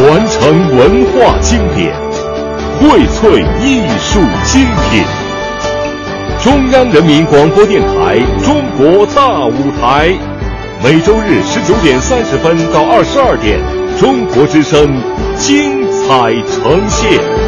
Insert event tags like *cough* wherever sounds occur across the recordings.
传承文化经典，荟萃艺术精品。中央人民广播电台《中国大舞台》，每周日十九点三十分到二十二点，中国之声精彩呈现。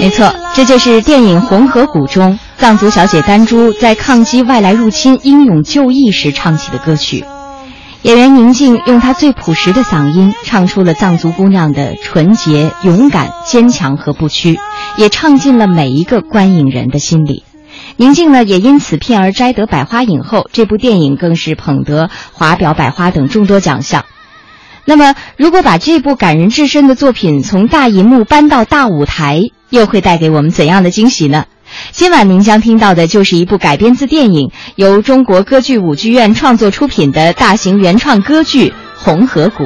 没错，这就是电影《红河谷》中藏族小姐丹珠在抗击外来入侵、英勇就义时唱起的歌曲。演员宁静用她最朴实的嗓音，唱出了藏族姑娘的纯洁、勇敢、坚强和不屈，也唱进了每一个观影人的心里。宁静呢，也因此片而摘得百花影后，这部电影更是捧得华表百花等众多奖项。那么，如果把这部感人至深的作品从大银幕搬到大舞台，又会带给我们怎样的惊喜呢？今晚您将听到的就是一部改编自电影，由中国歌剧舞剧院创作出品的大型原创歌剧《红河谷》。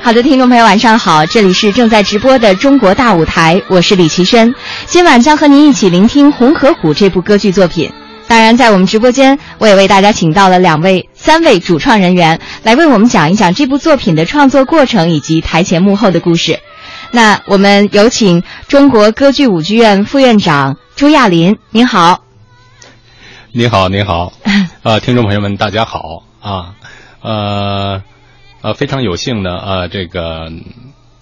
好的，听众朋友，晚上好，这里是正在直播的中国大舞台，我是李奇轩，今晚将和您一起聆听《红河谷》这部歌剧作品。当然，在我们直播间，我也为大家请到了两位、三位主创人员，来为我们讲一讲这部作品的创作过程以及台前幕后的故事。那我们有请中国歌剧舞剧院副院长朱亚林，您好。您好，您好，*laughs* 呃，听众朋友们，大家好啊，呃，呃，非常有幸呢，呃，这个。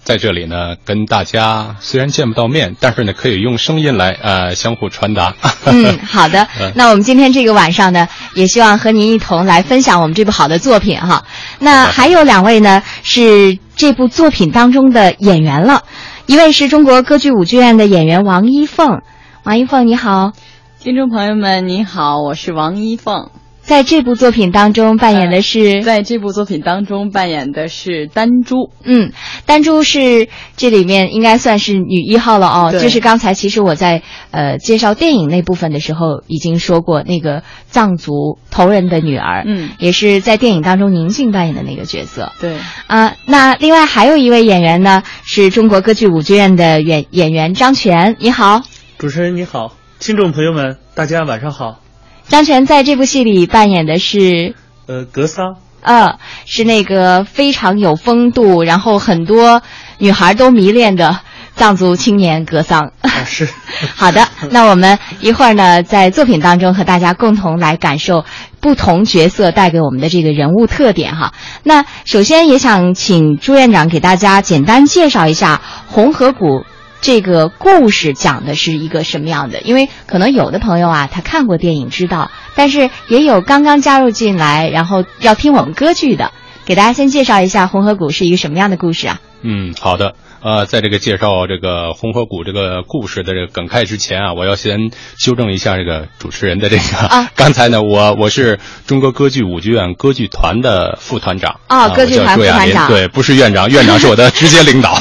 在这里呢，跟大家虽然见不到面，但是呢，可以用声音来呃相互传达。嗯，*laughs* 好的。那我们今天这个晚上呢，也希望和您一同来分享我们这部好的作品哈。那还有两位呢，是这部作品当中的演员了，一位是中国歌剧舞剧院的演员王一凤。王一凤，你好。听众朋友们，你好，我是王一凤。在这部作品当中扮演的是，在这部作品当中扮演的是丹珠。嗯，丹珠是这里面应该算是女一号了哦。就是刚才其实我在呃介绍电影那部分的时候已经说过，那个藏族头人的女儿，嗯，也是在电影当中宁静扮演的那个角色。对啊，那另外还有一位演员呢，是中国歌剧舞剧院的演演员张全。你好，主持人你好，听众朋友们大家晚上好。张全在这部戏里扮演的是，呃，格桑，呃，是那个非常有风度，然后很多女孩都迷恋的藏族青年格桑。啊是，*laughs* 好的，那我们一会儿呢，在作品当中和大家共同来感受不同角色带给我们的这个人物特点哈。那首先也想请朱院长给大家简单介绍一下红河谷。这个故事讲的是一个什么样的？因为可能有的朋友啊，他看过电影知道，但是也有刚刚加入进来，然后要听我们歌剧的，给大家先介绍一下《红河谷》是一个什么样的故事啊？嗯，好的。呃，在这个介绍这个红河谷这个故事的这个梗概之前啊，我要先修正一下这个主持人的这个。啊。*laughs* 刚才呢，我我是中国歌剧舞剧院歌剧团的副团长。啊，歌剧团副团长。对，不是院长，*laughs* 院长是我的直接领导。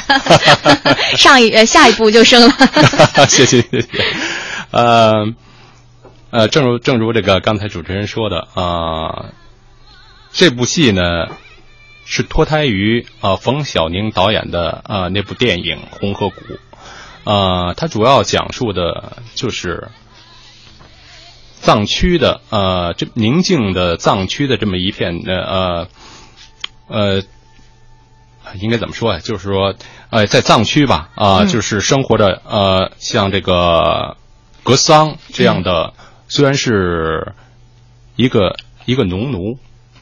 *laughs* 上一呃，下一步就升了。谢谢谢谢。呃呃，正如正如这个刚才主持人说的啊，这部戏呢。是脱胎于啊冯小宁导演的啊那部电影《红河谷》，啊，它主要讲述的就是藏区的呃这宁静的藏区的这么一片呃呃，应该怎么说呀？就是说，呃，在藏区吧啊，就是生活着呃像这个格桑这样的，虽然是一个一个农奴。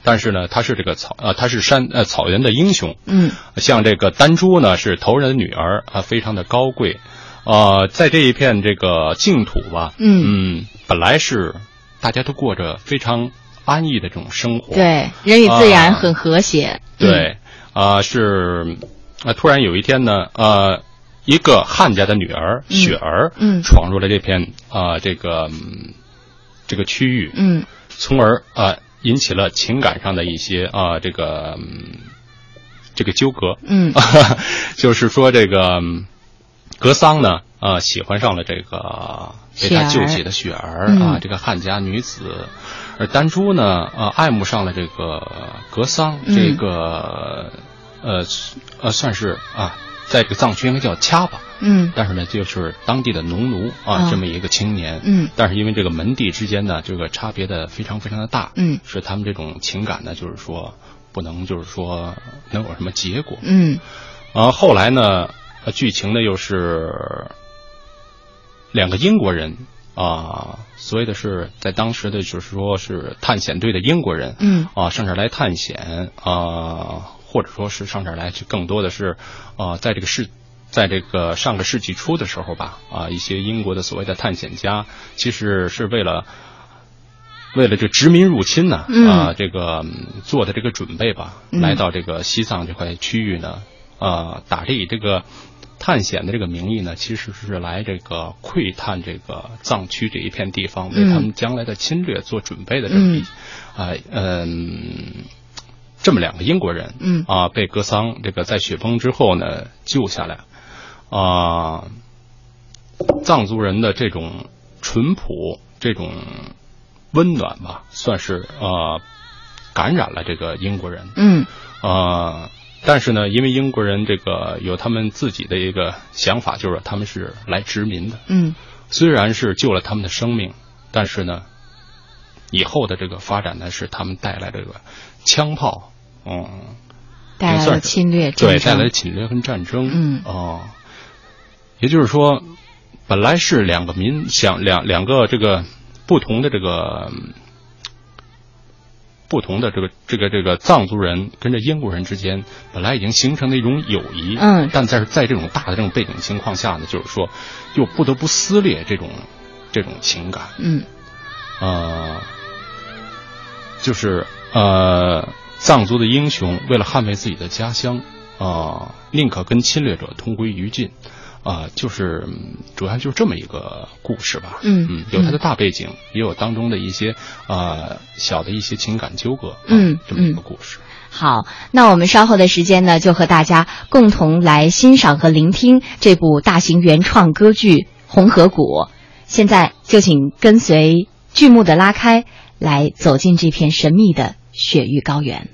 但是呢，他是这个草呃，他是山呃草原的英雄。嗯，像这个丹珠呢，是头人的女儿啊，非常的高贵。呃，在这一片这个净土吧，嗯嗯，本来是大家都过着非常安逸的这种生活。对，人与自然很和谐。对啊，是啊，突然有一天呢，呃，一个汉家的女儿雪儿，嗯闯入了这片啊、这个、嗯这个区域，嗯从而啊、引起了情感上的一些啊、这个嗯这个纠葛，嗯。*laughs* 就是说这个嗯格桑呢，呃，喜欢上了这个被他救起的雪儿嗯。啊，这个汉家女子，而丹珠呢，呃，爱慕上了这个格桑，嗯。这个呃呃，算是啊，在这个藏区应该叫掐吧，嗯。但是呢，就是当地的农奴啊，哦这么一个青年，嗯。但是因为这个门第之间呢，这个差别的非常非常的大，嗯。是他们这种情感呢，就是说不能就是说能有什么结果，嗯。啊，后来呢，呃剧情呢又是两个英国人啊，所谓的是在当时的就是说是探险队的英国人，嗯。啊上这儿来探险啊，或者说是上这儿来去更多的是啊，在这个世。在这个上个世纪初的时候吧，啊，一些英国的所谓的探险家，其实是为了为了这殖民入侵呢，嗯啊，这个嗯做的这个准备吧，嗯来到这个西藏这块区域呢，啊，打着以这个探险的这个名义呢，其实是来这个窥探这个藏区这一片地方，为嗯他们将来的侵略做准备的这么一，啊嗯。这么两个英国人，嗯啊，被格桑这个在雪崩之后呢救下来，啊，藏族人的这种淳朴、这种温暖吧，算是啊感染了这个英国人。嗯啊，但是呢，因为英国人这个有他们自己的一个想法，就是他们是来殖民的。嗯虽然是救了他们的生命，但是呢，以后的这个发展呢，是他们带来这个枪炮，嗯，带来了侵略对，战争。带来侵略跟战争，嗯。哦，也就是说，本来是两个民想两两个这个不同的这个嗯不同的这个这个这个藏族人跟这英国人之间本来已经形成了一种友谊，嗯。但在在这种大的这种背景情况下呢，就是说又不得不撕裂这种这种情感，嗯。呃，就是呃，藏族的英雄为了捍卫自己的家乡，啊、宁可跟侵略者同归于尽，啊、就是嗯主要就是这么一个故事吧。嗯嗯，有它的大背景，也有当中的一些呃小的一些情感纠葛。啊嗯这么一个故事。好，那我们稍后的时间呢，就和大家共同来欣赏和聆听这部大型原创歌剧《红河谷》。现在就请跟随剧目的拉开，来走进这片神秘的雪域高原。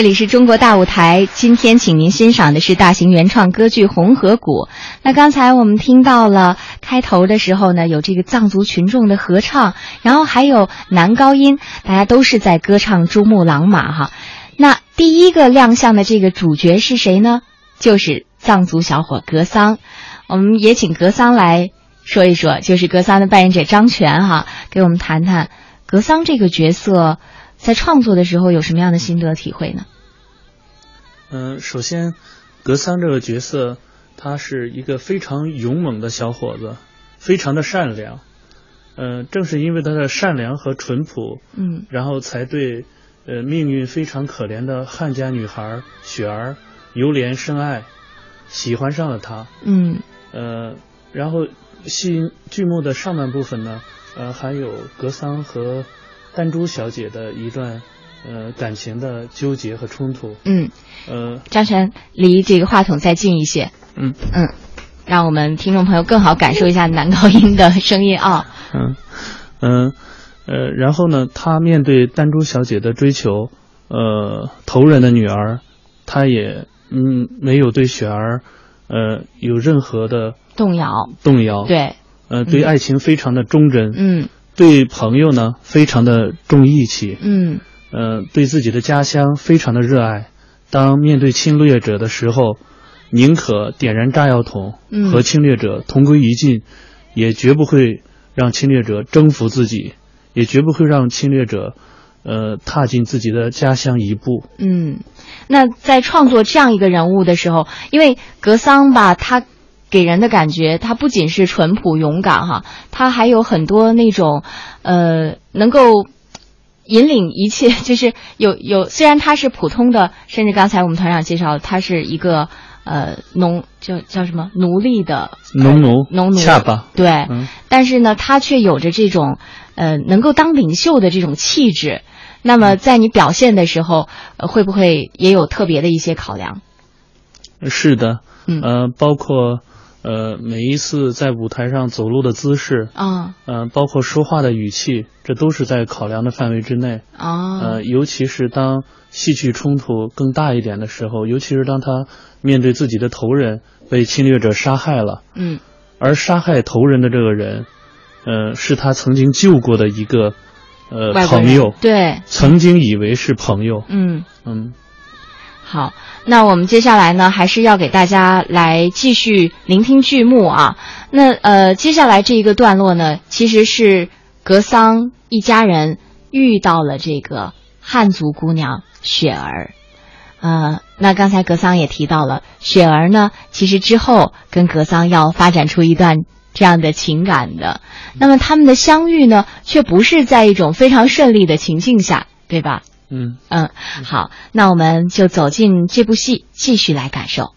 这里是中国大舞台，今天请您欣赏的是大型原创歌剧《红河谷》。那刚才我们听到了开头的时候呢，有这个藏族群众的合唱，然后还有男高音，大家都是在歌唱珠穆朗玛哈。那第一个亮相的这个主角是谁呢？就是藏族小伙格桑。我们也请格桑来说一说，就是格桑的扮演者张全哈，给我们谈谈格桑这个角色。在创作的时候有什么样的心得体会呢？嗯，首先，格桑这个角色，他是一个非常勇猛的小伙子，非常的善良。嗯，正是因为他的善良和淳朴，嗯，然后才对呃命运非常可怜的汉家女孩雪儿由怜生爱，喜欢上了他。嗯，呃，然后戏剧目的上半部分呢，呃，还有格桑和。丹珠小姐的一段，呃，感情的纠结和冲突。嗯，呃，张晨离这个话筒再近一些。嗯嗯，让我们听众朋友更好感受一下男高音的声音啊。嗯嗯呃，然后呢，他面对丹珠小姐的追求，呃，头人的女儿，他也嗯没有对雪儿，呃，有任何的动摇。动摇。对。呃，对爱情非常的忠贞。嗯。对朋友呢，非常的重义气，嗯，呃，对自己的家乡非常的热爱。当面对侵略者的时候，宁可点燃炸药桶和侵略者同归于尽，也绝不会让侵略者征服自己，也绝不会让侵略者，呃，踏进自己的家乡一步。嗯，那在创作这样一个人物的时候，因为格桑吧，他。给人的感觉，他不仅是淳朴勇敢哈，他还有很多那种，呃，能够引领一切，*laughs* 就是有有，虽然他是普通的，甚至刚才我们团长介绍，他是一个呃农叫叫什么？奴隶的农奴农奴。下巴。对，嗯。但是呢，他却有着这种呃能够当领袖的这种气质。那嗯。么在你表现的时候，呃、会不会也有特别的一些考量？是的，嗯。呃，包括呃每一次在舞台上走路的姿势，啊呃，包括说话的语气，这都是在考量的范围之内。啊呃，尤其是当戏剧冲突更大一点的时候，尤其是当他面对自己的头人被侵略者杀害了，嗯而杀害头人的这个人，呃，是他曾经救过的一个呃朋友，对，曾经以为是朋友，嗯。嗯。好，那我们接下来呢，还是要给大家来继续聆听剧目啊。那呃，接下来这一个段落呢，其实是格桑一家人遇到了这个汉族姑娘雪儿。呃，那刚才格桑也提到了，雪儿呢，其实之后跟格桑要发展出一段这样的情感的。那么他们的相遇呢，却不是在一种非常顺利的情境下，对吧？嗯，嗯，好，那我们就走进这部戏，继续来感受。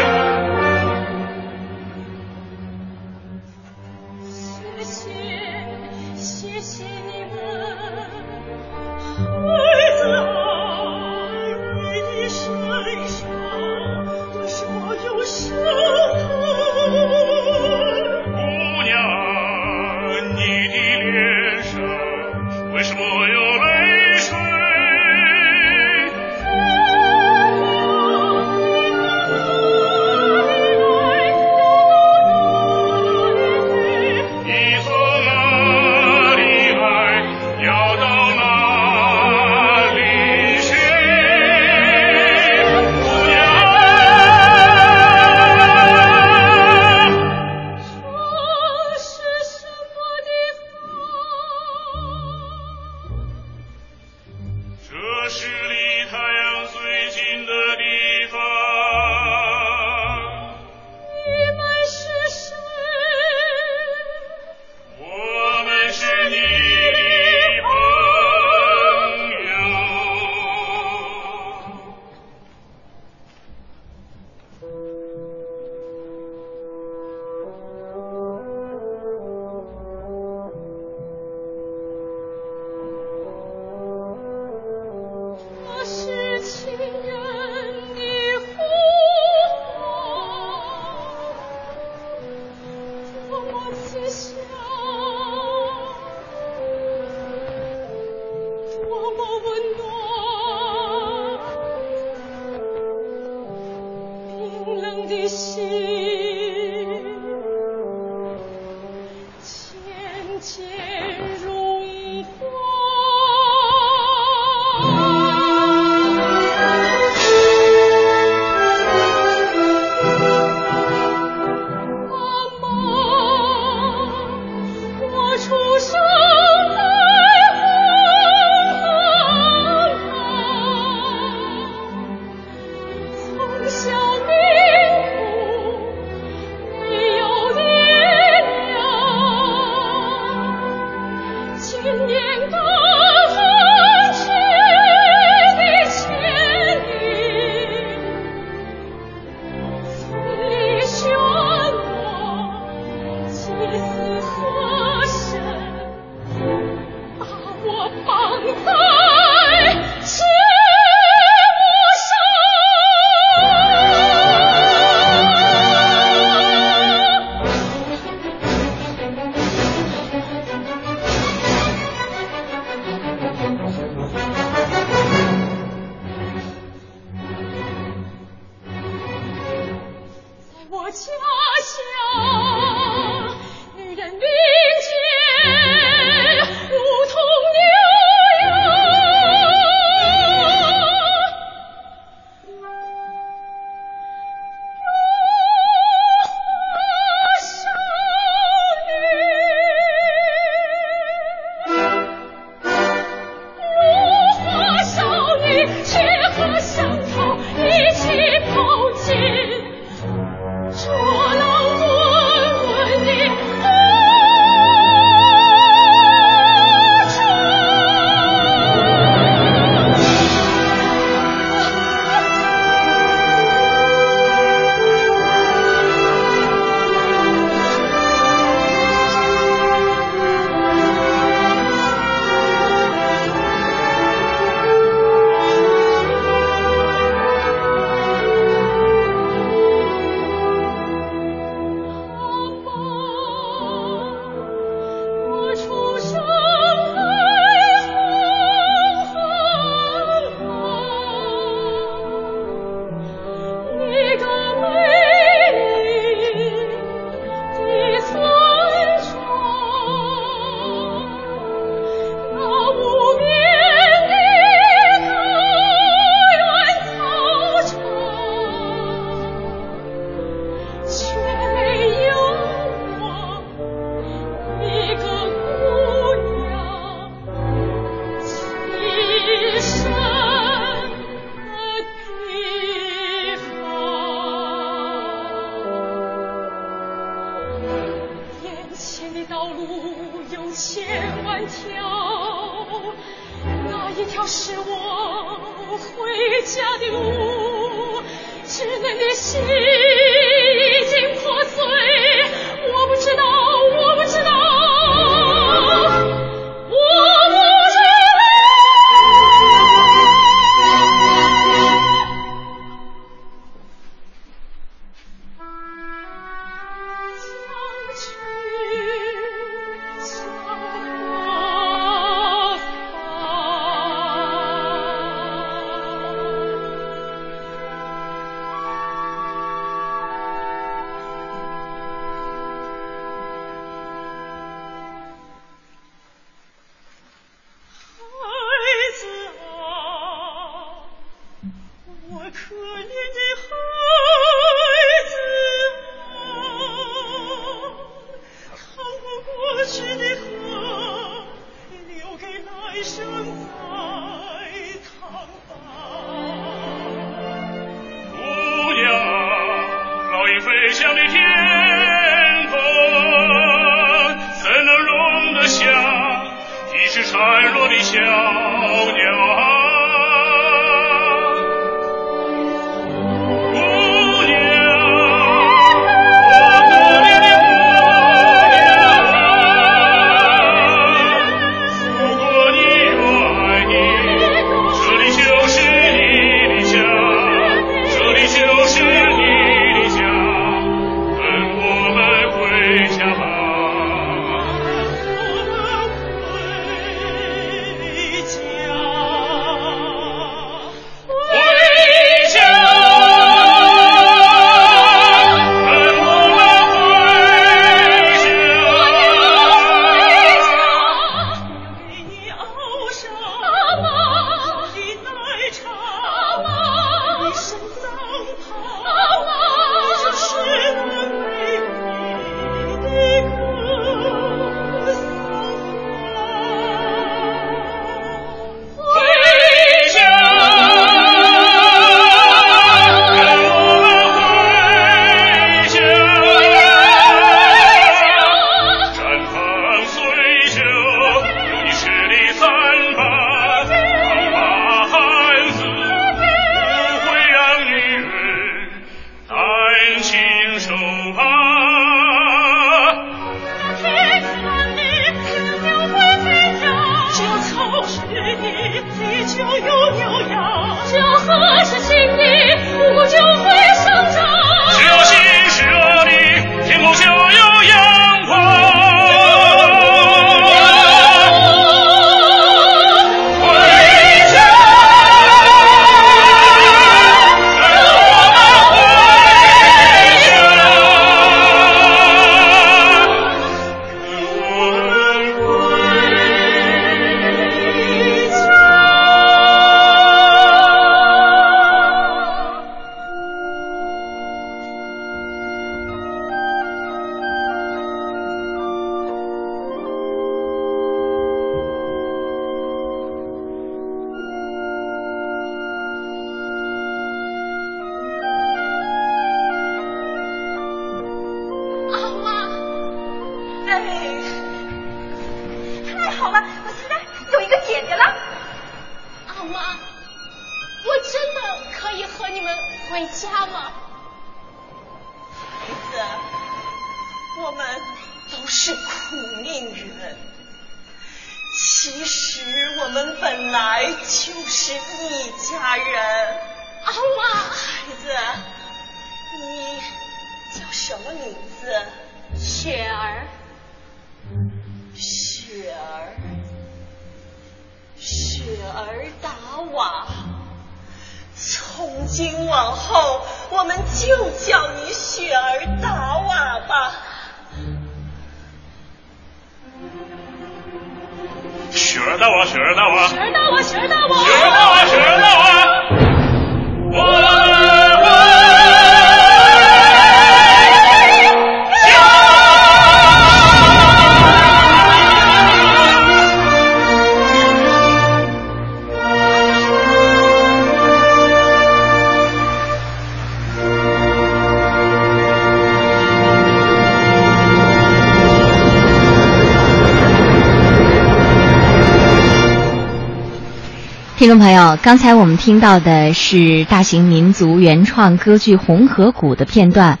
听众朋友，刚才我们听到的是大型民族原创歌剧《红河谷》的片段。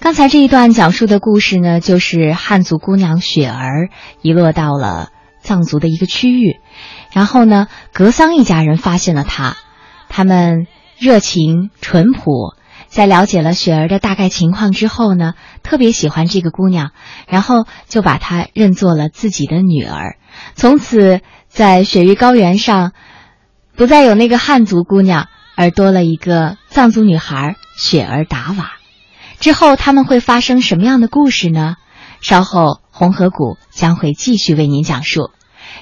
刚才这一段讲述的故事呢，就是汉族姑娘雪儿遗落到了藏族的一个区域，然后呢，格桑一家人发现了她，他们热情淳朴，在了解了雪儿的大概情况之后呢，特别喜欢这个姑娘，然后就把她认作了自己的女儿。从此，在雪域高原上，不再有那个汉族姑娘，而多了一个藏族女孩雪儿达瓦。之后他们会发生什么样的故事呢？稍后红河谷将会继续为您讲述。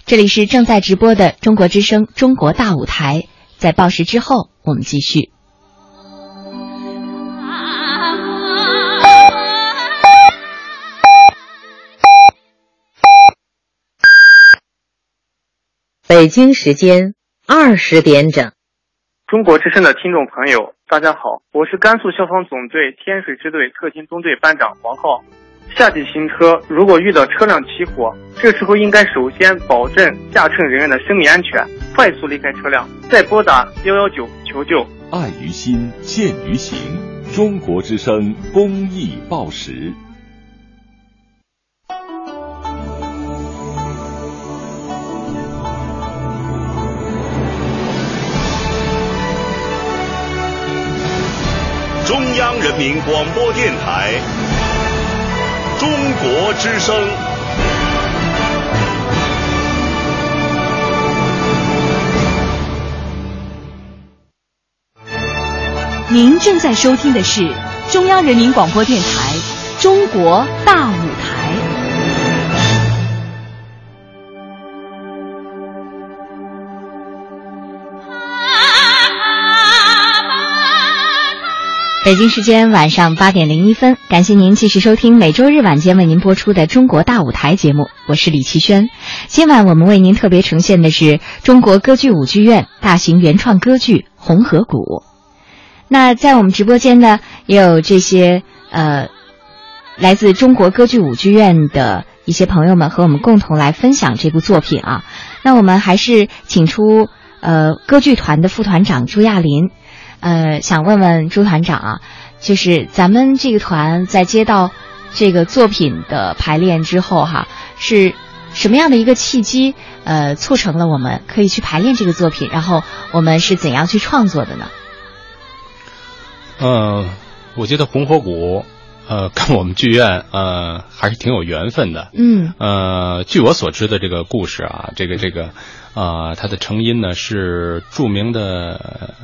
这里是正在直播的中国之声《中国大舞台》，在报时之后我们继续。北京时间二十点整。中国之声的听众朋友，大家好，我是甘肃消防总队天水支队特勤中队班长王浩。夏季行车，如果遇到车辆起火，这时候应该首先保证驾乘人员的生命安全，快速离开车辆，再拨打幺幺九求救。爱于心，见于行。中国之声公益报时。中央人民广播电台中国之声。您正在收听的是中央人民广播电台中国大舞台。北京时间晚上八点零一分，感谢您继续收听每周日晚间为您播出的《中国大舞台》节目，我是李奇轩。今晚我们为您特别呈现的是中国歌剧舞剧院大型原创歌剧《红河谷》。那在我们直播间呢，也有这些呃来自中国歌剧舞剧院的一些朋友们和我们共同来分享这部作品啊。那我们还是请出呃歌剧团的副团长朱亚林。呃，想问问朱团长啊，就是咱们这个团在接到这个作品的排练之后，哈，是什么样的一个契机，呃，促成了我们可以去排练这个作品？然后我们是怎样去创作的呢？嗯，我觉得红河谷，呃，跟我们剧院，呃，还是挺有缘分的。嗯。呃，据我所知的这个故事啊，这个这个，啊，它的成因呢是著名的。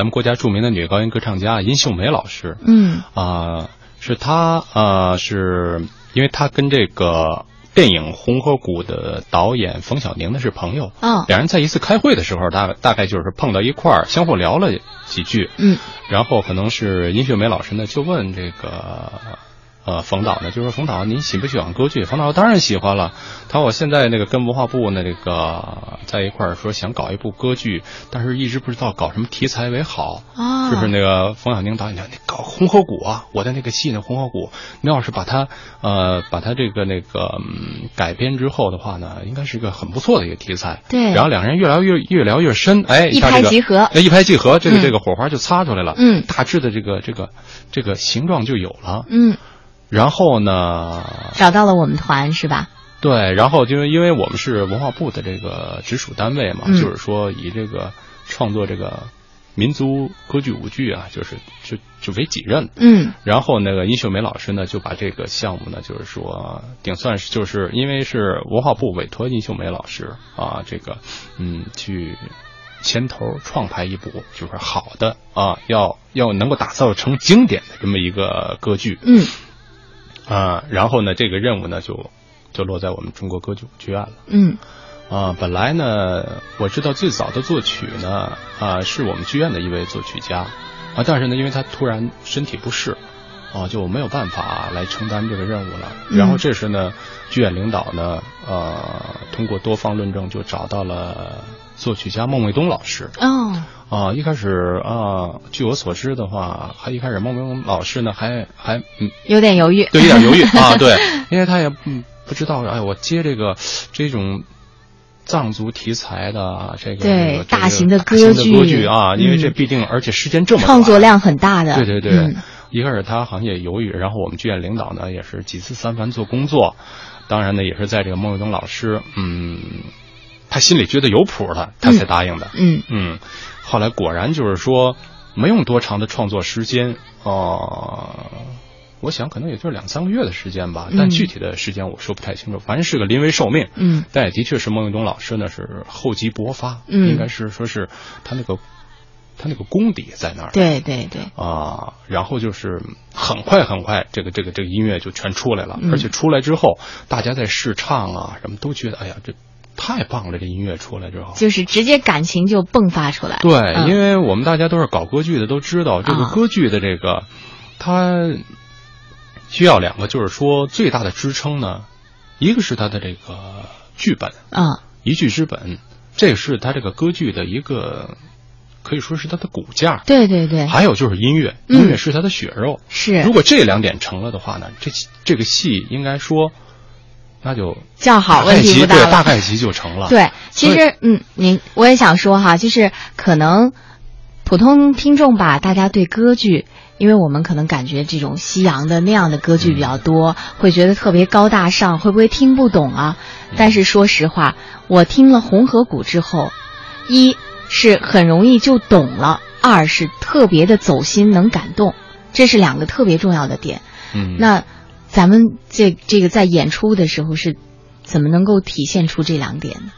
咱们国家著名的女高音歌唱家殷秀梅老师，嗯啊，是她啊，是因为她跟这个电影《红河谷》的导演冯小宁呢是朋友，哦，两人在一次开会的时候，大大概就是碰到一块儿，相互聊了几句，嗯，然后可能是殷秀梅老师呢就问这个。呃，冯导呢，就说冯导，您喜不喜欢歌剧？冯导当然喜欢了。他说我现在那个跟文化部呢，这个在一块儿说想搞一部歌剧，但是一直不知道搞什么题材为好。啊，就是那个冯小宁导演讲，你搞《红河谷》啊，我的那个戏呢，《红河谷》，你要是把它呃把它这个那个、嗯、改编之后的话呢，应该是一个很不错的一个题材。对。然后两人越聊越越聊越深，哎，一拍即合。那，一拍即合，这个这个火花就擦出来了。嗯。大致的这个这个这个形状就有了。嗯。然后呢？找到了我们团是吧？对，然后就因为我们是文化部的这个直属单位嘛，嗯、就是说以这个创作这个民族歌剧舞剧啊，就是就就为己任。嗯。然后那个殷秀梅老师呢，就把这个项目呢，就是说顶算是就是因为是文化部委托殷秀梅老师啊，这个嗯去牵头创排一部就是好的啊，要要能够打造成经典的这么一个歌剧。嗯。啊，然后呢，这个任务呢就就落在我们中国歌剧剧院了。嗯，啊，本来呢，我知道最早的作曲呢，啊，是我们剧院的一位作曲家，啊，但是呢，因为他突然身体不适，啊，就没有办法来承担这个任务了。然后这时呢，剧院领导呢，呃，通过多方论证，就找到了作曲家孟卫东老师。哦。啊，一开始啊，据我所知的话，还一开始孟卫东老师呢，还还嗯有点犹豫，对，有点犹豫啊，*laughs* 对，因为他也嗯不知道，哎，我接这个这种藏族题材的这个对这个大型的歌剧歌剧啊，因为这嗯毕竟而且时间这么创作量很大的。对对对，嗯。一开始他好像也犹豫，然后我们剧院领导呢也是几次三番做工作，当然呢也是在这个孟卫东老师，嗯，他心里觉得有谱了，他才答应的。嗯。嗯，后来果然就是说没用多长的创作时间，呃，我想可能也就是两三个月的时间吧，但嗯。具体的时间我说不太清楚，反正是个临危受命。嗯。但也的确是孟玉东老师呢是厚积薄发，嗯。应该是说是他那个他那个功底在那儿。对对对，啊，然后就是很快很快，这个这个这个音乐就全出来了，嗯。而且出来之后，大家在试唱啊，什么都觉得，哎呀，这太棒了！这音乐出来之后，就是直接感情就迸发出来。对，嗯因为我们大家都是搞歌剧的，都知道这个啊歌剧的这个，它需要两个，就是说最大的支撑呢，一个是它的这个剧本，啊，一剧之本，这是它这个歌剧的一个，可以说是它的骨架。对对对，还有就是音乐，嗯音乐是它的血肉。是如果这两点成了的话呢，这这个戏应该说，那就叫好问题不大了对，大概齐就成了。对，其实嗯，您我也想说哈，就是可能普通听众吧，大家对歌剧，因为我们可能感觉这种西洋的那样的歌剧比较多，会觉得特别高大上，会不会听不懂啊？但是说实话，我听了《红河谷》之后，一是很容易就懂了，二是特别的走心，能感动，这是两个特别重要的点。嗯，那咱们这这个在演出的时候是怎么能够体现出这两点呢？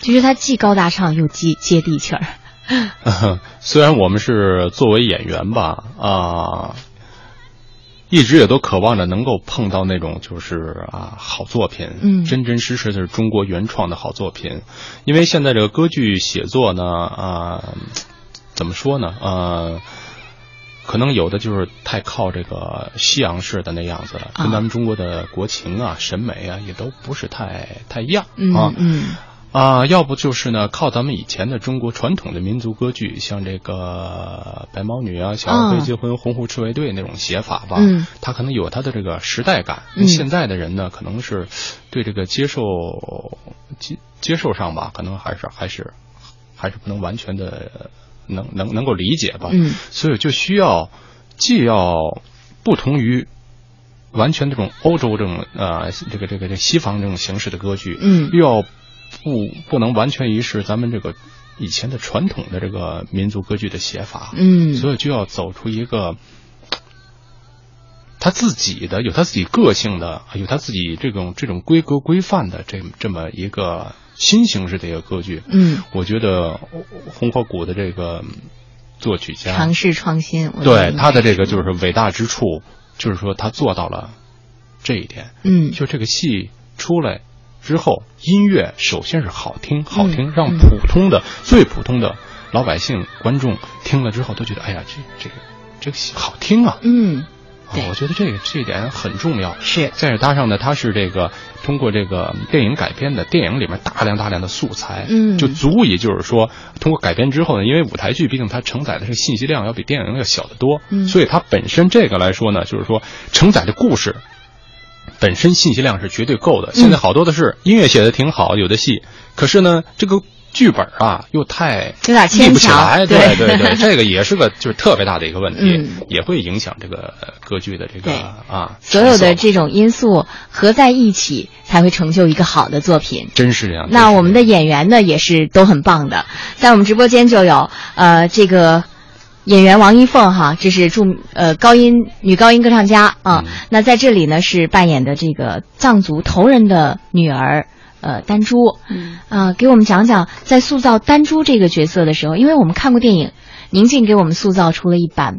就是它既高大上又接接地气儿。*laughs* 虽然我们是作为演员吧，啊、一直也都渴望着能够碰到那种就是啊好作品，嗯真真实实的是中国原创的好作品。因为现在这个歌剧写作呢，啊、怎么说呢，呃。可能有的就是太靠这个西洋式的那样子了，啊跟咱们中国的国情啊、审美啊也都不是太太一样嗯啊。嗯啊，要不就是呢，靠咱们以前的中国传统的民族歌剧，像这个白毛女啊、小儿哦飞结婚、红湖赤卫队那种写法吧，嗯它可能有它的这个时代感。嗯现在的人呢，可能是对这个接受接接受上吧，可能还是还是还是不能完全的能能能够理解吧。嗯所以就需要既要不同于完全这种欧洲这种呃这个这个这个西方这种形式的歌剧，嗯又要不不能完全遗失咱们这个以前的传统的这个民族歌剧的写法，嗯所以就要走出一个。他自己的有他自己个性的，有他自己这种这种规格规范的这这么一个新形式的一个歌剧，嗯，我觉得红河谷的这个作曲家尝试创新，对他的这个就是伟大之处，就是说他做到了这一点。嗯。就这个戏出来之后，音乐首先是好听，好听，嗯。让普通的、最普通的老百姓观众听了之后都觉得，哎呀，这这个这个戏好听啊！嗯啊我觉得这个这一点很重要。是再者搭上呢，它是这个通过这个电影改编的，电影里面大量大量的素材，嗯就足以就是说通过改编之后呢，因为舞台剧毕竟它承载的这个信息量要比电影要小得多，嗯所以它本身这个来说呢，就是说承载的故事本身信息量是绝对够的。现在好多的是音乐写的挺好，有的戏，可是呢这个。剧本啊，又太有点牵立不起强来，对对对，*laughs* 这个也是个就是特别大的一个问题，嗯也会影响这个呃歌剧的这个啊，所有的这种因素合在一起，才会成就一个好的作品。真是这样。那我们的演员呢，也是都很棒的，在我们直播间就有呃这个演员王一凤哈，这是著呃高音女高音歌唱家啊。那在这里呢是扮演的这个藏族头人的女儿。呃，丹珠，嗯啊、给我们讲讲在塑造丹珠这个角色的时候，因为我们看过电影，宁静给我们塑造出了一版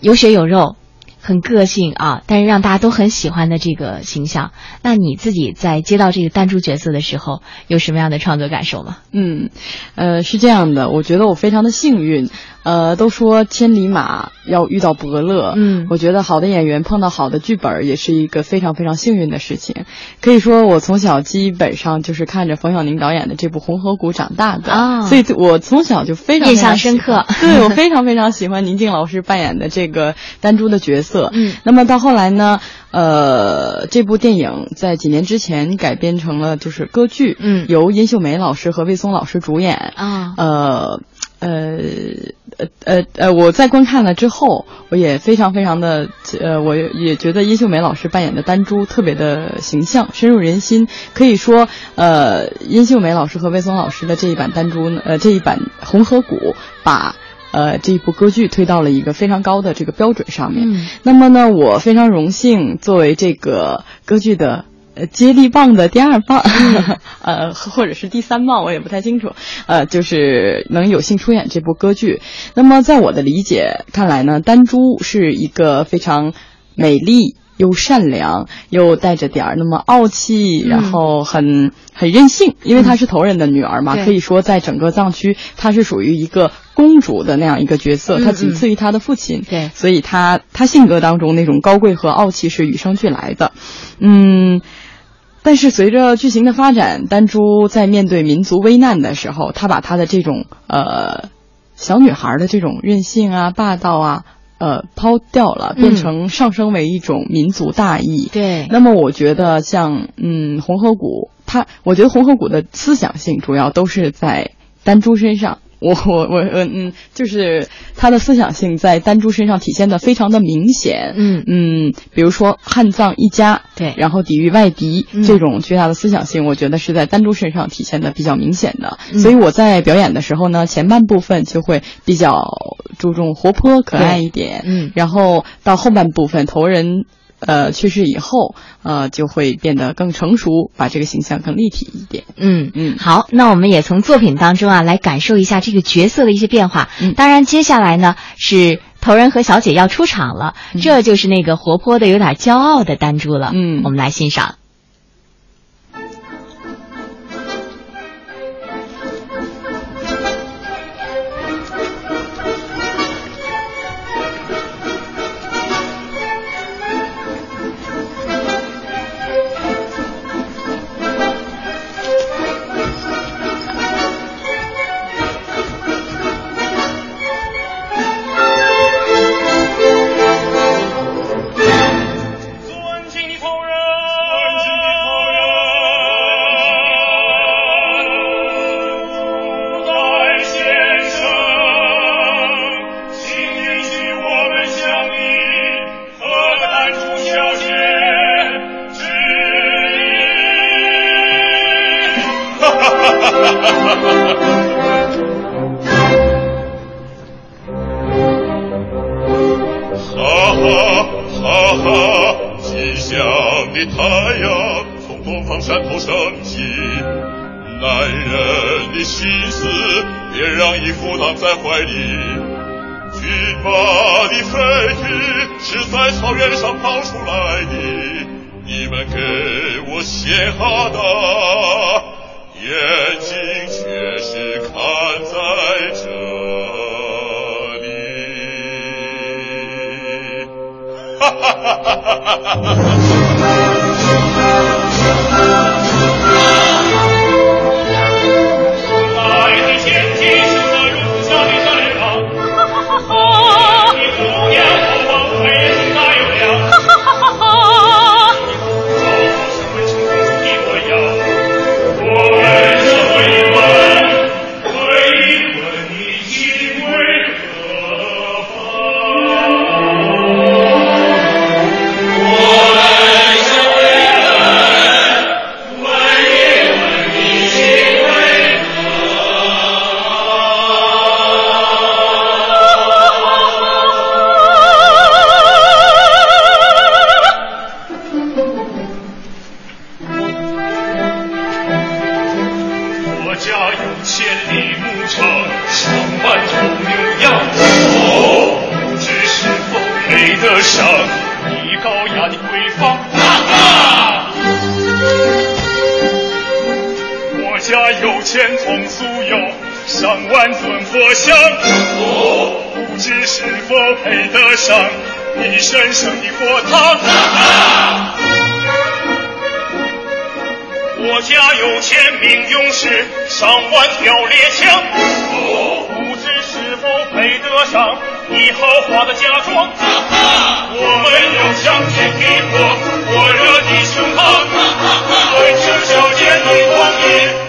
有血有肉、很个性啊，但是让大家都很喜欢的这个形象。那你自己在接到这个丹珠角色的时候，有什么样的创作感受吗？嗯，呃，是这样的，我觉得我非常的幸运。呃，都说千里马要遇到伯乐，嗯我觉得好的演员碰到好的剧本也是一个非常非常幸运的事情。可以说，我从小基本上就是看着冯小宁导演的这部《红河谷》长大的，啊所以我从小就非常印象深刻 *laughs* 对我非常非常喜欢宁静老师扮演的这个丹珠的角色。色。嗯，那么到后来呢，呃，这部电影在几年之前改编成了就是歌剧，嗯，由殷秀梅老师和魏松老师主演啊，呃。呃呃呃呃，我在观看了之后，我也非常非常的呃，我也觉得殷秀梅老师扮演的丹珠特别的形象，深入人心。可以说，呃，殷秀梅老师和魏松老师的这一版丹珠，呃，这一版《红河谷》把呃这一部歌剧推到了一个非常高的这个标准上面。嗯，那么呢，我非常荣幸作为这个歌剧的。呃，接力棒的第二棒，*laughs* 呃，或者是第三棒，我也不太清楚。呃，就是能有幸出演这部歌剧。那么，在我的理解看来呢，丹珠是一个非常美丽又善良，又带着点儿那么傲气，然后很很任性，因为她是头人的女儿嘛，可以说在整个藏区，她是属于一个公主的那样一个角色，她仅次于她的父亲。对，所以她她性格当中那种高贵和傲气是与生俱来的。嗯。但是随着剧情的发展，丹珠在面对民族危难的时候，她把她的这种呃小女孩的这种任性啊、霸道啊，呃抛掉了，变成上升为一种民族大义。对。那么我觉得像嗯红河谷，它我觉得红河谷的思想性主要都是在丹珠身上。我我我嗯，就是他的思想性在丹珠身上体现的非常的明显。嗯嗯，比如说汉藏一家，对，然后抵御外敌、这种巨大的思想性，我觉得是在丹珠身上体现的比较明显的。所以我在表演的时候呢，前半部分就会比较注重活泼可爱一点，嗯，然后到后半部分头人。呃，去世以后，呃，就会变得更成熟，把这个形象更立体一点。嗯嗯，好，那我们也从作品当中啊来感受一下这个角色的一些变化。嗯，当然，接下来呢是头人和小姐要出场了，这就是那个活泼的、有点骄傲的丹珠了。嗯，我们来欣赏。男人的心思别让衣服躺在怀里，骏马的飞蹄是在草原上跑出来的，你们给我写好的。眼睛却是看在这里。哈哈哈哈哈哈。香。不知是否配得上你神圣的国堂。我家有千名勇士，上万条猎枪。不知是否配得上你豪华的嫁妆。我们有枪剑与火，火热的胸膛。为赤小姐你光阴。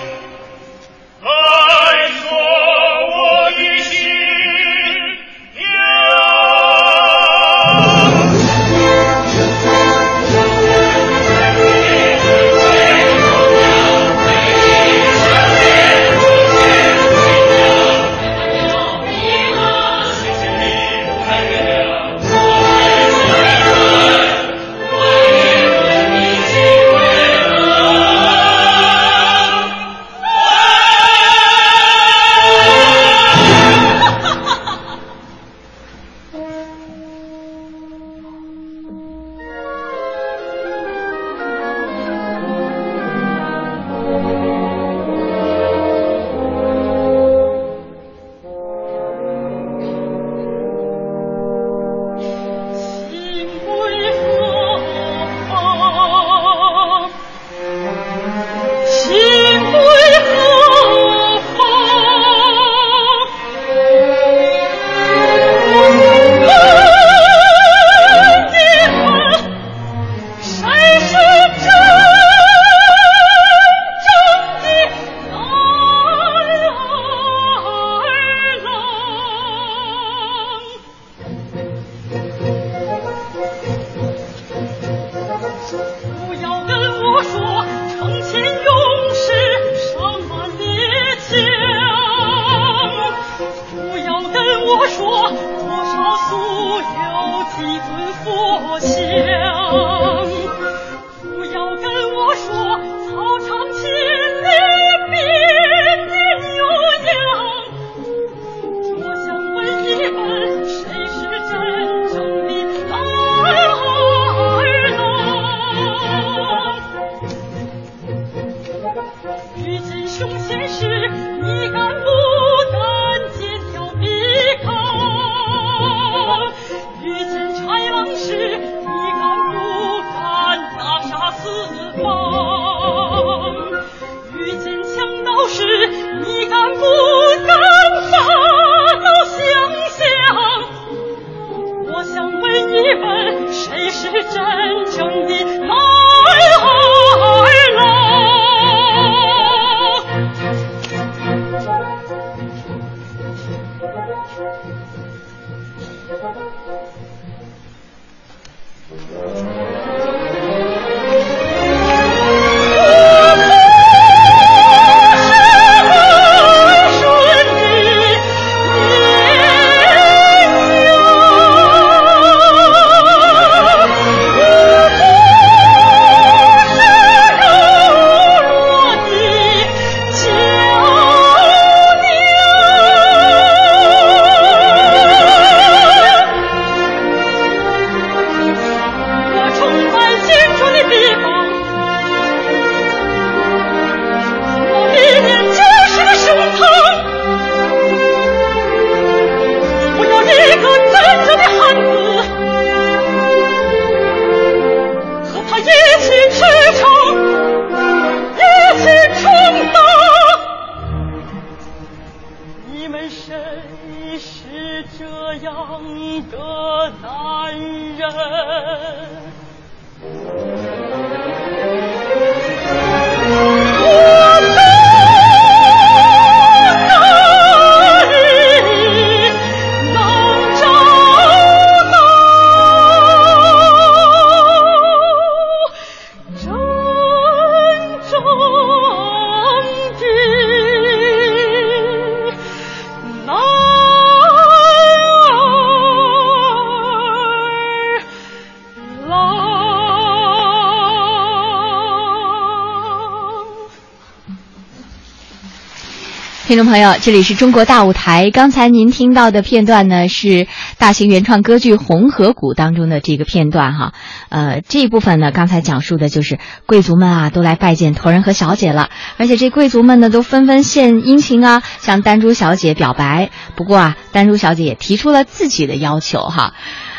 朋友，这里是中国大舞台。刚才您听到的片段呢，是大型原创歌剧《红河谷》当中的这个片段哈。呃，这一部分呢，刚才讲述的就是贵族们啊，都来拜见头人和小姐了，而且这贵族们呢，都纷纷献殷勤啊，向丹珠小姐表白。不过啊，丹珠小姐也提出了自己的要求哈。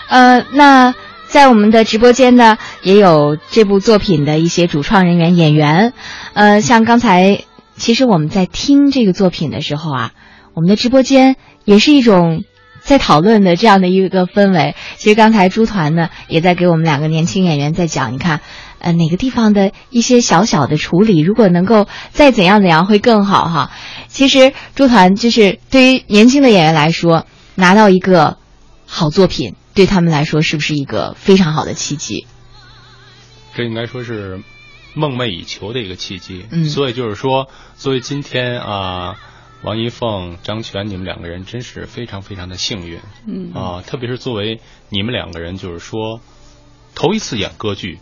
呃，那在我们的直播间呢，也有这部作品的一些主创人员、演员。呃，像刚才，其实我们在听这个作品的时候啊，我们的直播间也是一种在讨论的这样的一个氛围。其实刚才朱团呢也在给我们两个年轻演员在讲，你看，呃，哪个地方的一些小小的处理，如果能够再怎样怎样会更好哈。其实朱团就是对于年轻的演员来说，拿到一个好作品，对他们来说是不是一个非常好的契机？这应该说是梦寐以求的一个契机。嗯所以就是说，作为今天啊，王一凤、张全，你们两个人真是非常非常的幸运。嗯啊，特别是作为你们两个人，就是说头一次演歌剧，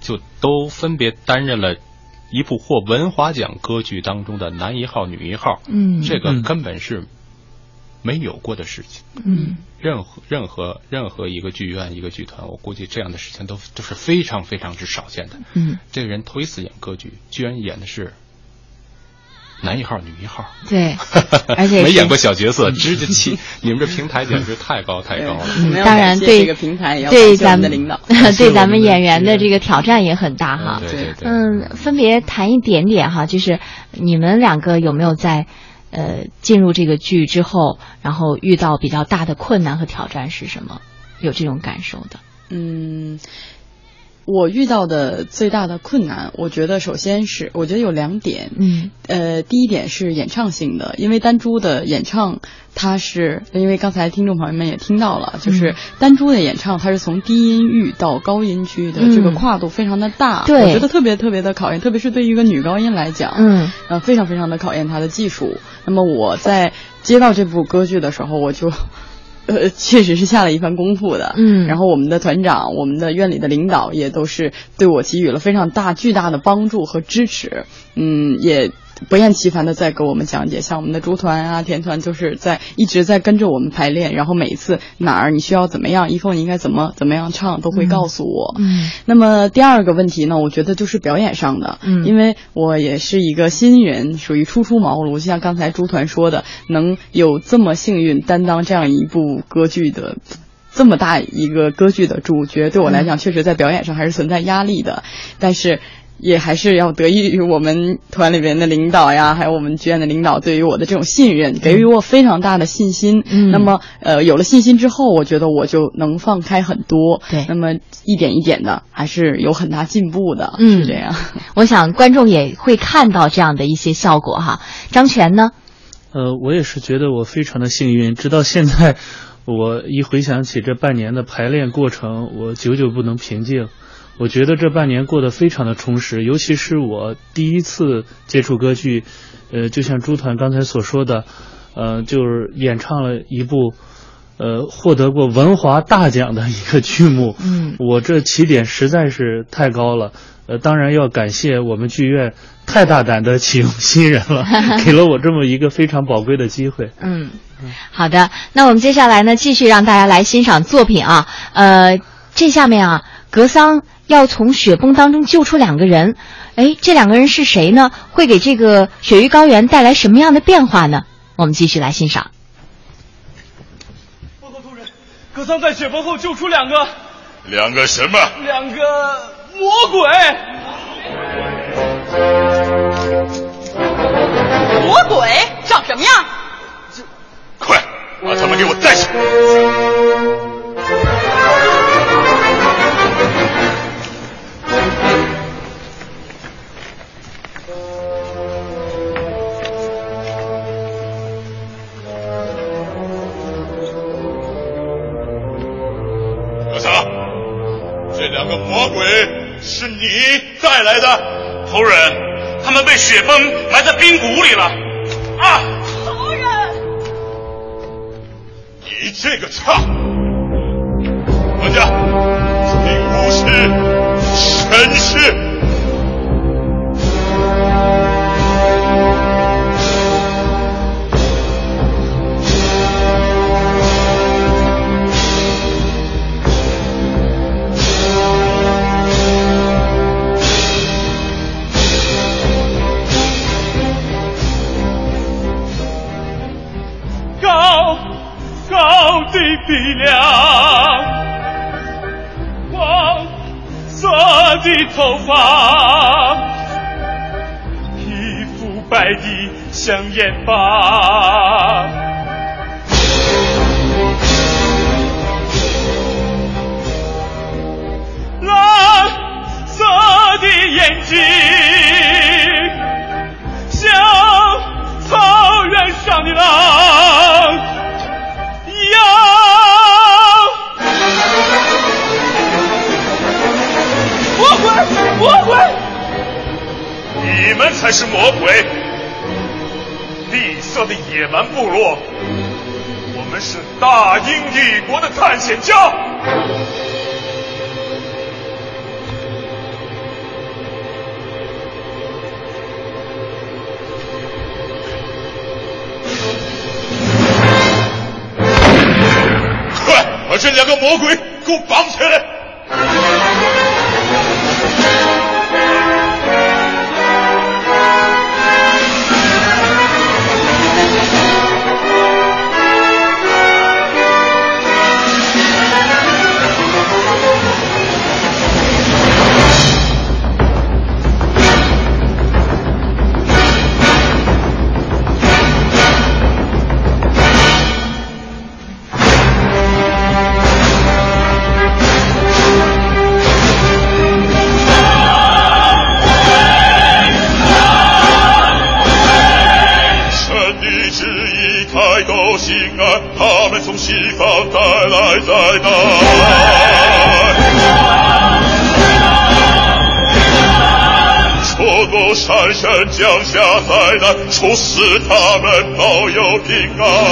就都分别担任了一部获文华奖歌剧当中的男一号、女一号。嗯这个嗯根本是没有过的事情。嗯任何任何任何一个剧院、一个剧团，我估计这样的事情都都是非常非常之少见的。嗯，这个人头一次演歌剧，居然演的是男一号、女一号，对，*laughs* 而且没演过小角色，直接起，你们这平台简直太高太高了。嗯当然对这个平台也要对咱们们的领导 *laughs* 对咱们演员的这个挑战也很大哈。对对对，嗯，分别谈一点点哈，就是你们两个有没有在呃进入这个剧之后，然后遇到比较大的困难和挑战是什么？有这种感受的？嗯，我遇到的最大的困难，我觉得首先是我觉得有两点，嗯呃，第一点是演唱性的，因为丹珠的演唱，它是因为刚才听众朋友们也听到了，就是丹珠的演唱，它是从低音域到高音区的这个嗯跨度非常的大，对我觉得特别特别的考验，特别是对于一个女高音来讲，嗯呃，非常非常的考验她的技术。那么我在接到这部歌剧的时候，我就。呃，确实是下了一番功夫的，嗯。然后我们的团长、我们的院里的领导也都是对我给予了非常大、巨大的帮助和支持，嗯，也不厌其烦的在给我们讲解，像我们的竹团啊、田团，就是在一直在跟着我们排练，然后每一次哪儿你需要怎么样，一凤你应该怎么怎么样唱，都会告诉我。嗯那么第二个问题呢，我觉得就是表演上的，嗯因为我也是一个新人，属于初出茅庐，就像刚才朱团说的，能有这么幸运担当这样一部歌剧的。这么大一个歌剧的主角，对我来讲，确实在表演上还是存在压力的，但是。也还是要得益于我们团里边的领导呀，还有我们剧院的领导对于我的这种信任，给予我非常大的信心。嗯那么，呃，有了信心之后，我觉得我就能放开很多。对那么一点一点的，还是有很大进步的。嗯是这样。*laughs* 我想观众也会看到这样的一些效果哈。张全呢？呃，我也是觉得我非常的幸运，直到现在，我一回想起这半年的排练过程，我久久不能平静。我觉得这半年过得非常的充实，尤其是我第一次接触歌剧，呃，就像朱团刚才所说的，呃，就是演唱了一部，呃，获得过文华大奖的一个剧目。嗯我这起点实在是太高了，呃，当然要感谢我们剧院太大胆的启用新人了，*laughs* 给了我这么一个非常宝贵的机会。嗯，好的，那我们接下来呢，继续让大家来欣赏作品啊。呃，这下面啊，格桑要从雪崩当中救出两个人，哎，这两个人是谁呢？会给这个雪域高原带来什么样的变化呢？我们继续来欣赏。报告主人，格桑在雪崩后救出两个两个什么？两个魔鬼。魔鬼长什么样？快把他们给我带上！魔鬼是你带来的？仆人，他们被雪崩埋在冰谷里了。啊！仆人，你这个差！管家，并不是神师。鼻梁，黄色的头发，皮肤白的像盐巴，蓝色的眼睛，像草原上的狼一样。魔鬼！你们才是魔鬼！闭塞的野蛮部落，我们是大英帝国的探险家。快，把这两个魔鬼给我绑起来！难，处死他们，保佑平安。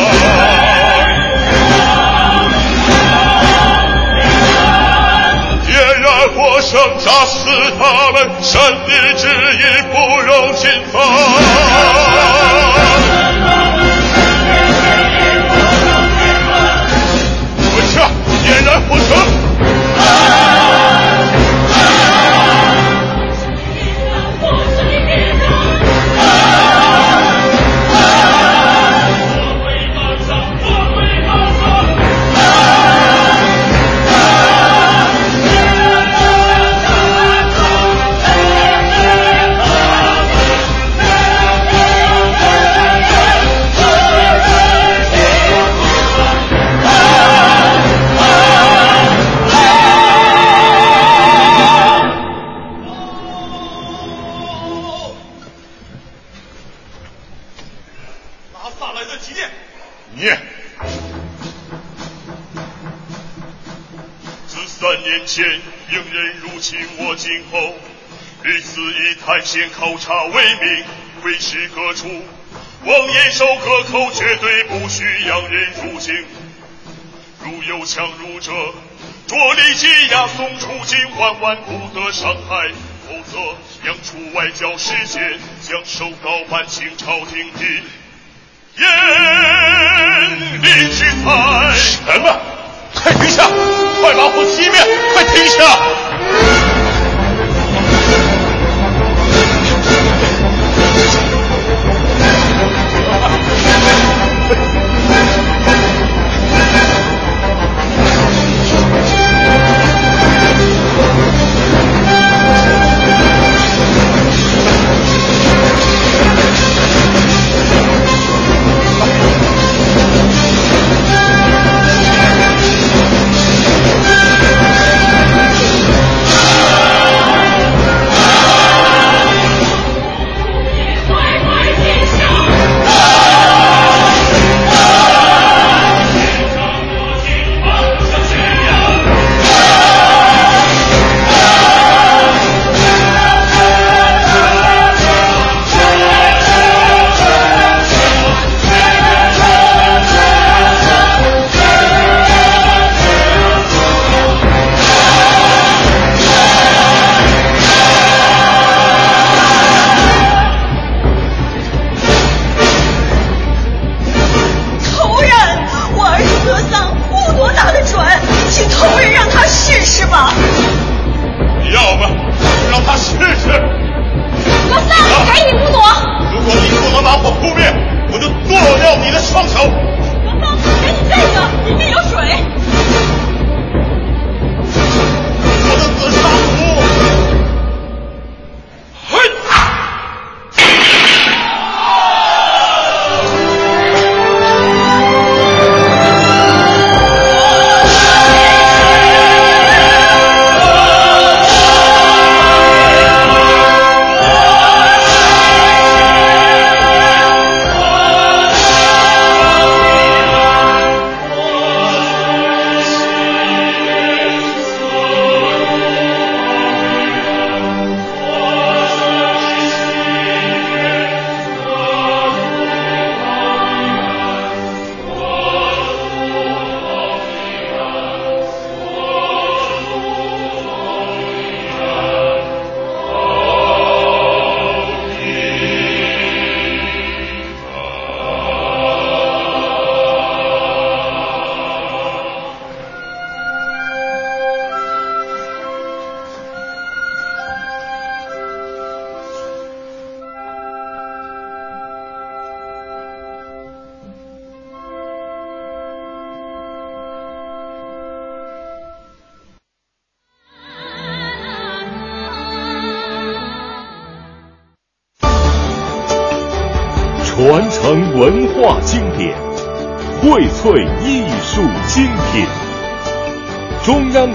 人入境。如有强入者，着力挤压送出境，万万不得伤害，否则扬出外交使节，将受到满清朝廷的严厉制裁。什么？快停下！快把火熄灭！快停下！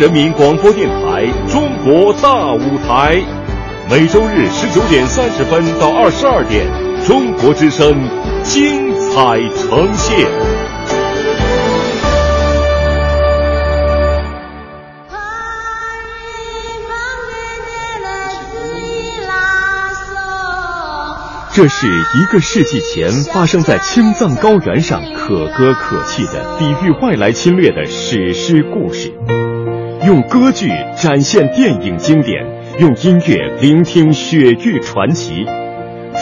人民广播电台《中国大舞台》，每周日十九点三十分到二十二点，中国之声精彩呈现。这是一个世纪前发生在青藏高原上可歌可泣的抵御外来侵略的史诗故事，用歌剧展现电影经典，用音乐聆听雪域传奇。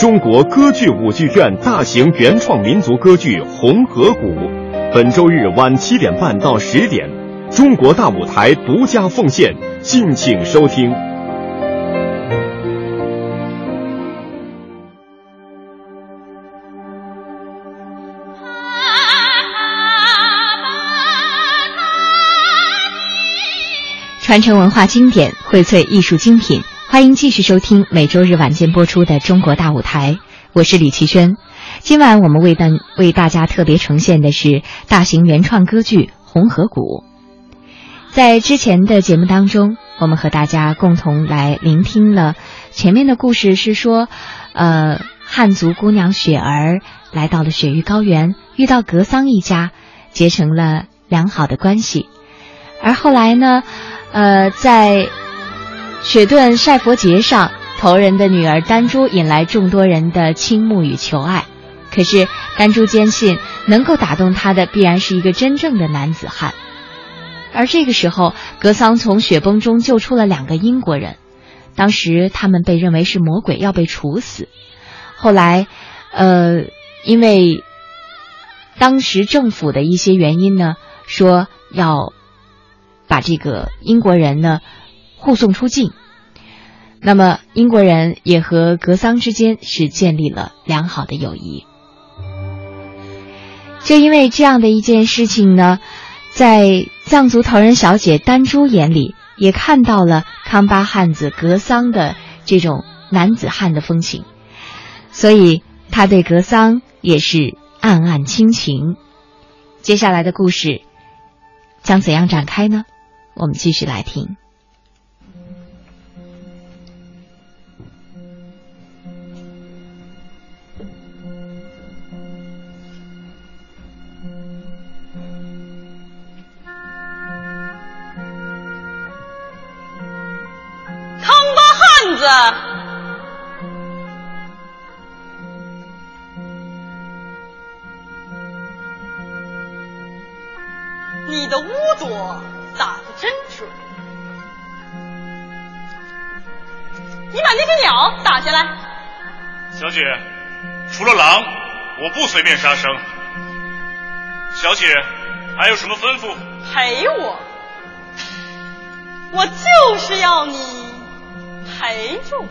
中国歌剧舞剧院大型原创民族歌剧《红河谷》，本周日晚七点半到十点，中国大舞台独家奉献，敬请收听。传承文化经典，荟萃艺术精品，欢迎继续收听每周日晚间播出的《中国大舞台》，我是李奇轩。今晚我们为大为大家特别呈现的是大型原创歌剧《红河谷》。在之前的节目当中，我们和大家共同来聆听了前面的故事，是说，呃，汉族姑娘雪儿来到了雪域高原，遇到格桑一家，结成了良好的关系，而后来呢？呃，在雪顿晒佛节上，头人的女儿丹珠引来众多人的倾慕与求爱。可是丹珠坚信，能够打动她的必然是一个真正的男子汉。而这个时候，格桑从雪崩中救出了两个英国人，当时他们被认为是魔鬼，要被处死。后来，呃，因为当时政府的一些原因呢，说要。把这个英国人呢护送出境，那么英国人也和格桑之间是建立了良好的友谊。就因为这样的一件事情呢，在藏族头人小姐丹珠眼里，也看到了康巴汉子格桑的这种男子汉的风情，所以他对格桑也是暗暗亲情。接下来的故事将怎样展开呢？我们继续来听。你把那些鸟打下来。小姐，除了狼，我不随便杀生。小姐，还有什么吩咐？陪我，我就是要你陪着我。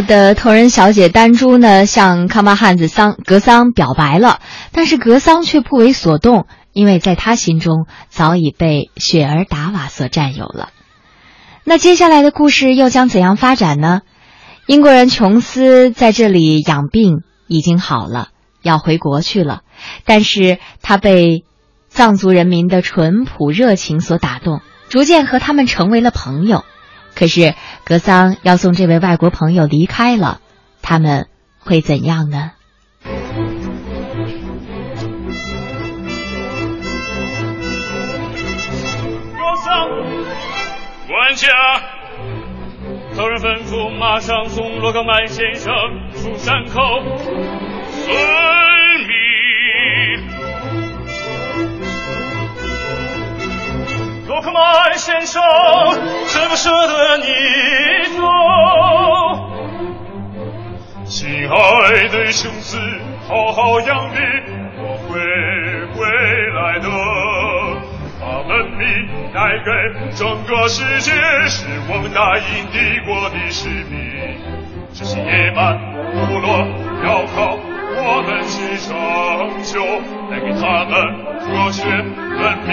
的同人小姐丹珠呢，向康巴汉子桑格桑表白了，但是格桑却不为所动，因为在他心中早已被雪儿达瓦所占有了。那接下来的故事又将怎样发展呢？英国人琼斯在这里养病已经好了，要回国去了，但是他被藏族人民的淳朴热情所打动，逐渐和他们成为了朋友。可是格桑要送这位外国朋友离开了，他们会怎样呢？格桑，管家，头人吩咐，马上送罗岗麦先生出山口。遵命。罗克曼先生，舍不舍得你走？亲爱的兄子，好好养病，我会回来的。把文明带给整个世界，是我们大英帝国的使命。这些野蛮部落要靠我们去拯救，带给他们科学、文明、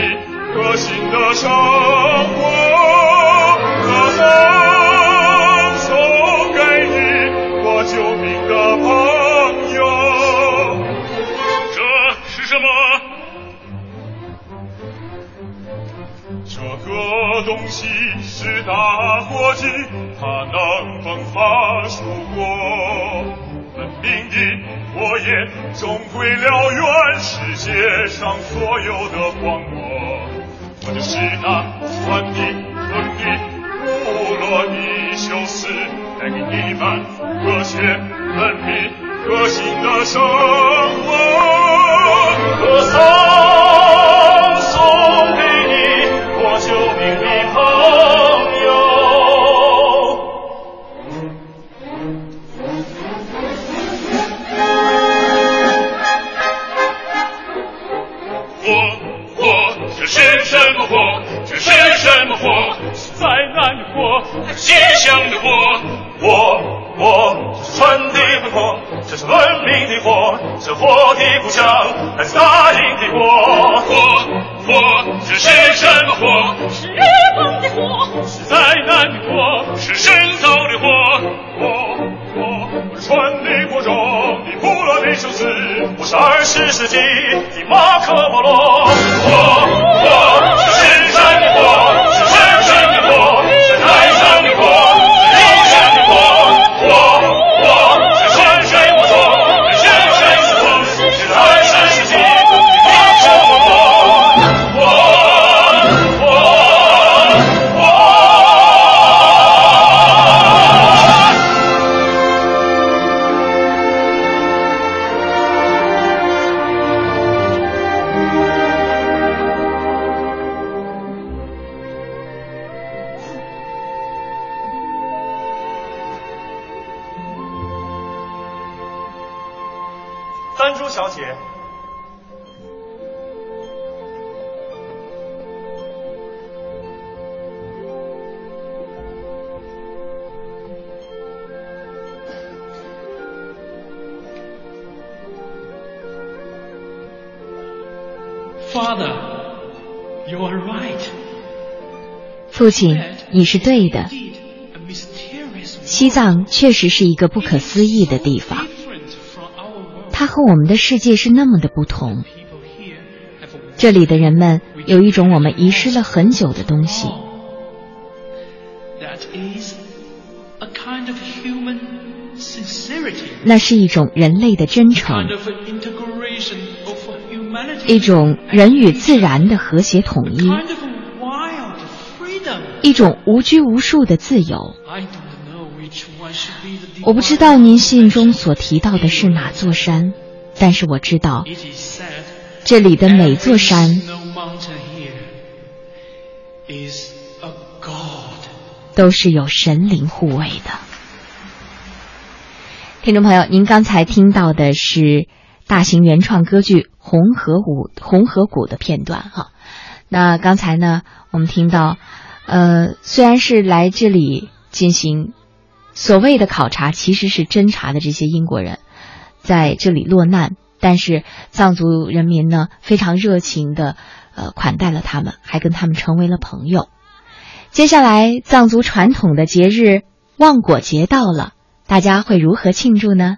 革新的生活。歌声送给你，我救命的朋友。这是什么？这个东西是打火机，它能迸发出火。文明的火焰终会燎原世界上所有的荒漠。我就是那传递文明部落的修斯，带给你们科学、文明、革新的生活。歌声么火？这是什么火？是灾难的火，还是吉祥的火？火火，这是传递的火，这是文明的火，是火的故乡，还是大英的国？火火，这是什么火？是日本的火，是灾难的火，是神造的火。火火，我是传递火中你不落美修斯，我是二十世纪的马可波罗。火火，父亲，你是对的。西藏确实是一个不可思议的地方，它和我们的世界是那么的不同。这里的人们有一种我们遗失了很久的东西。那是一种人类的真诚。一种人与自然的和谐统一，一种无拘无束的自由。我不知道您信中所提到的是哪座山，但是我知道这里的每座山.都是有神灵护卫的。听众朋友，您刚才听到的是大型原创歌剧《红河舞》《红河谷》的片段哈。那刚才呢，我们听到，呃，虽然是来这里进行所谓的考察，其实是侦查的这些英国人在这里落难，但是藏族人民呢非常热情的呃款待了他们，还跟他们成为了朋友。接下来，藏族传统的节日旺果节到了，大家会如何庆祝呢？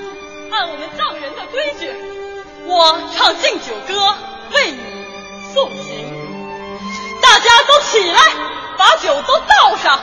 按我们藏人的规矩，我唱敬酒歌为你送行。大家都起来，把酒都倒上。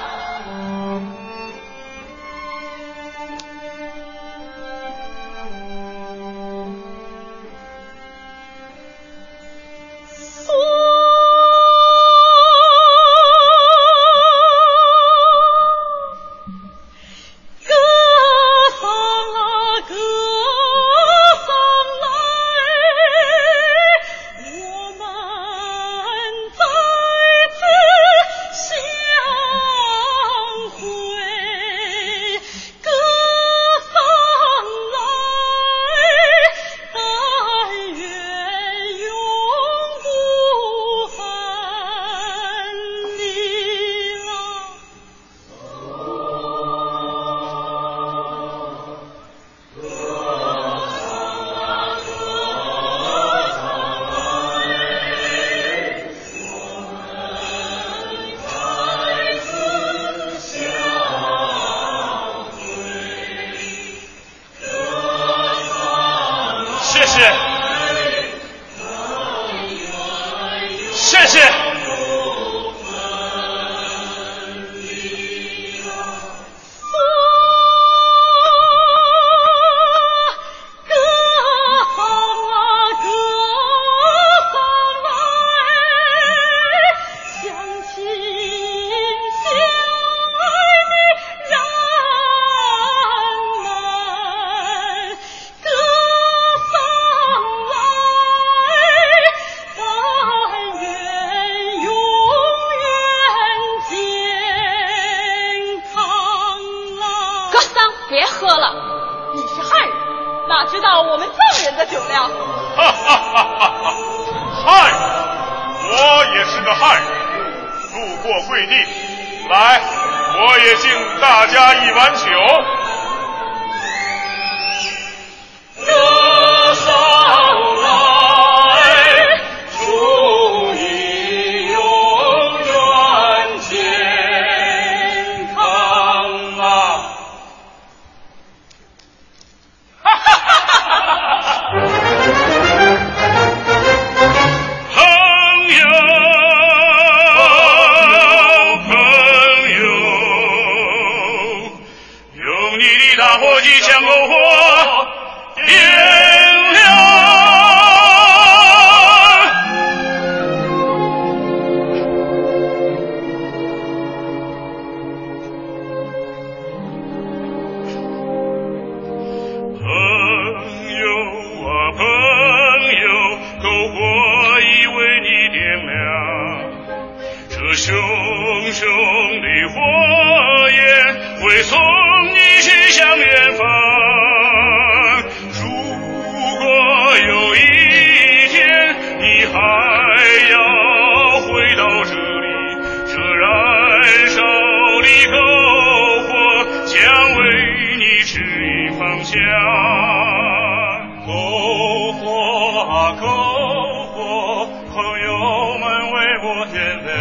为我点亮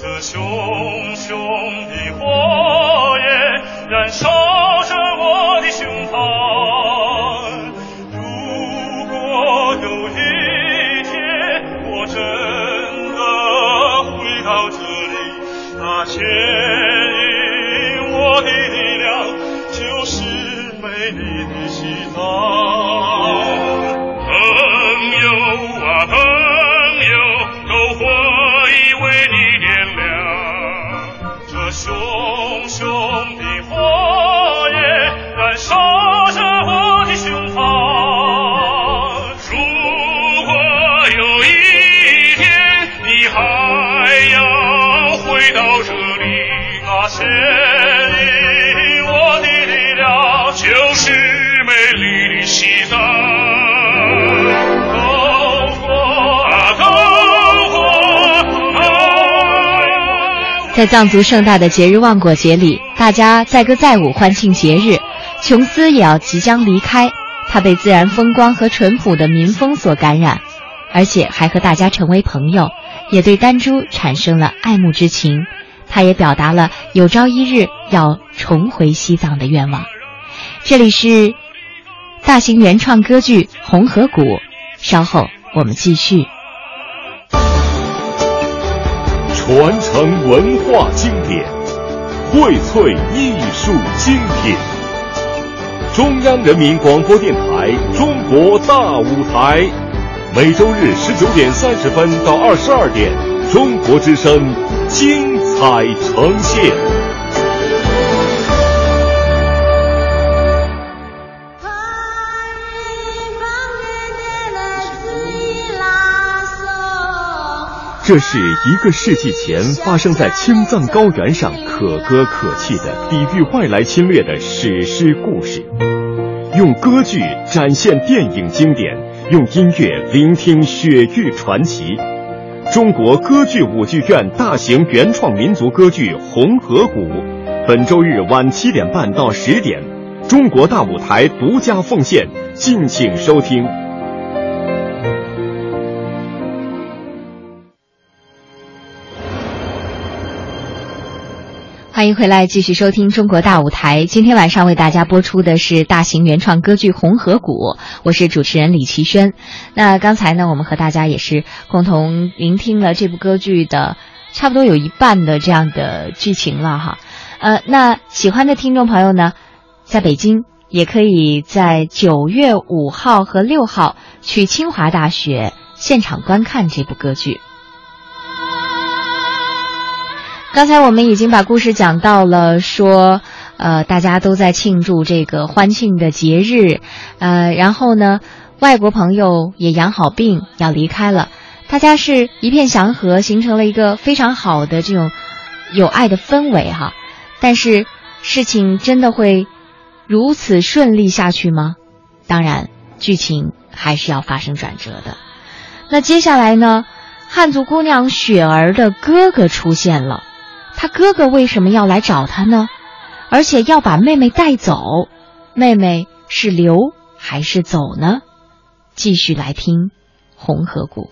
这熊熊的火焰燃烧在藏族盛大的节日旺果节里，大家载歌载舞欢庆节日。琼斯也要即将离开，他被自然风光和淳朴的民风所感染，而且还和大家成为朋友，也对丹珠产生了爱慕之情。他也表达了有朝一日要重回西藏的愿望。这里是大型原创歌剧《红河谷》，稍后我们继续。传承文化经典，荟萃艺术精品。中央人民广播电台《中国大舞台》，每周日十九点三十分到二十二点，中国之声精彩呈现。这是一个世纪前发生在青藏高原上可歌可泣的抵御外来侵略的史诗故事，用歌剧展现电影经典，用音乐聆听雪域传奇。中国歌剧舞剧院大型原创民族歌剧《红河谷》，本周日晚七点半到十点，中国大舞台独家奉献，敬请收听。欢迎回来，继续收听《中国大舞台》。今天晚上为大家播出的是大型原创歌剧《红河谷》，我是主持人李奇轩。那刚才呢，我们和大家也是共同聆听了这部歌剧的差不多有一半的这样的剧情了哈。呃，那喜欢的听众朋友呢，在北京也可以在九月五号和六号去清华大学现场观看这部歌剧。刚才我们已经把故事讲到了，说，呃，大家都在庆祝这个欢庆的节日，呃，然后呢，外国朋友也养好病要离开了，大家是一片祥和，形成了一个非常好的这种有爱的氛围哈。但是事情真的会如此顺利下去吗？当然，剧情还是要发生转折的。那接下来呢，汉族姑娘雪儿的哥哥出现了。他哥哥为什么要来找他呢？而且要把妹妹带走，妹妹是留还是走呢？继续来听《红河谷》。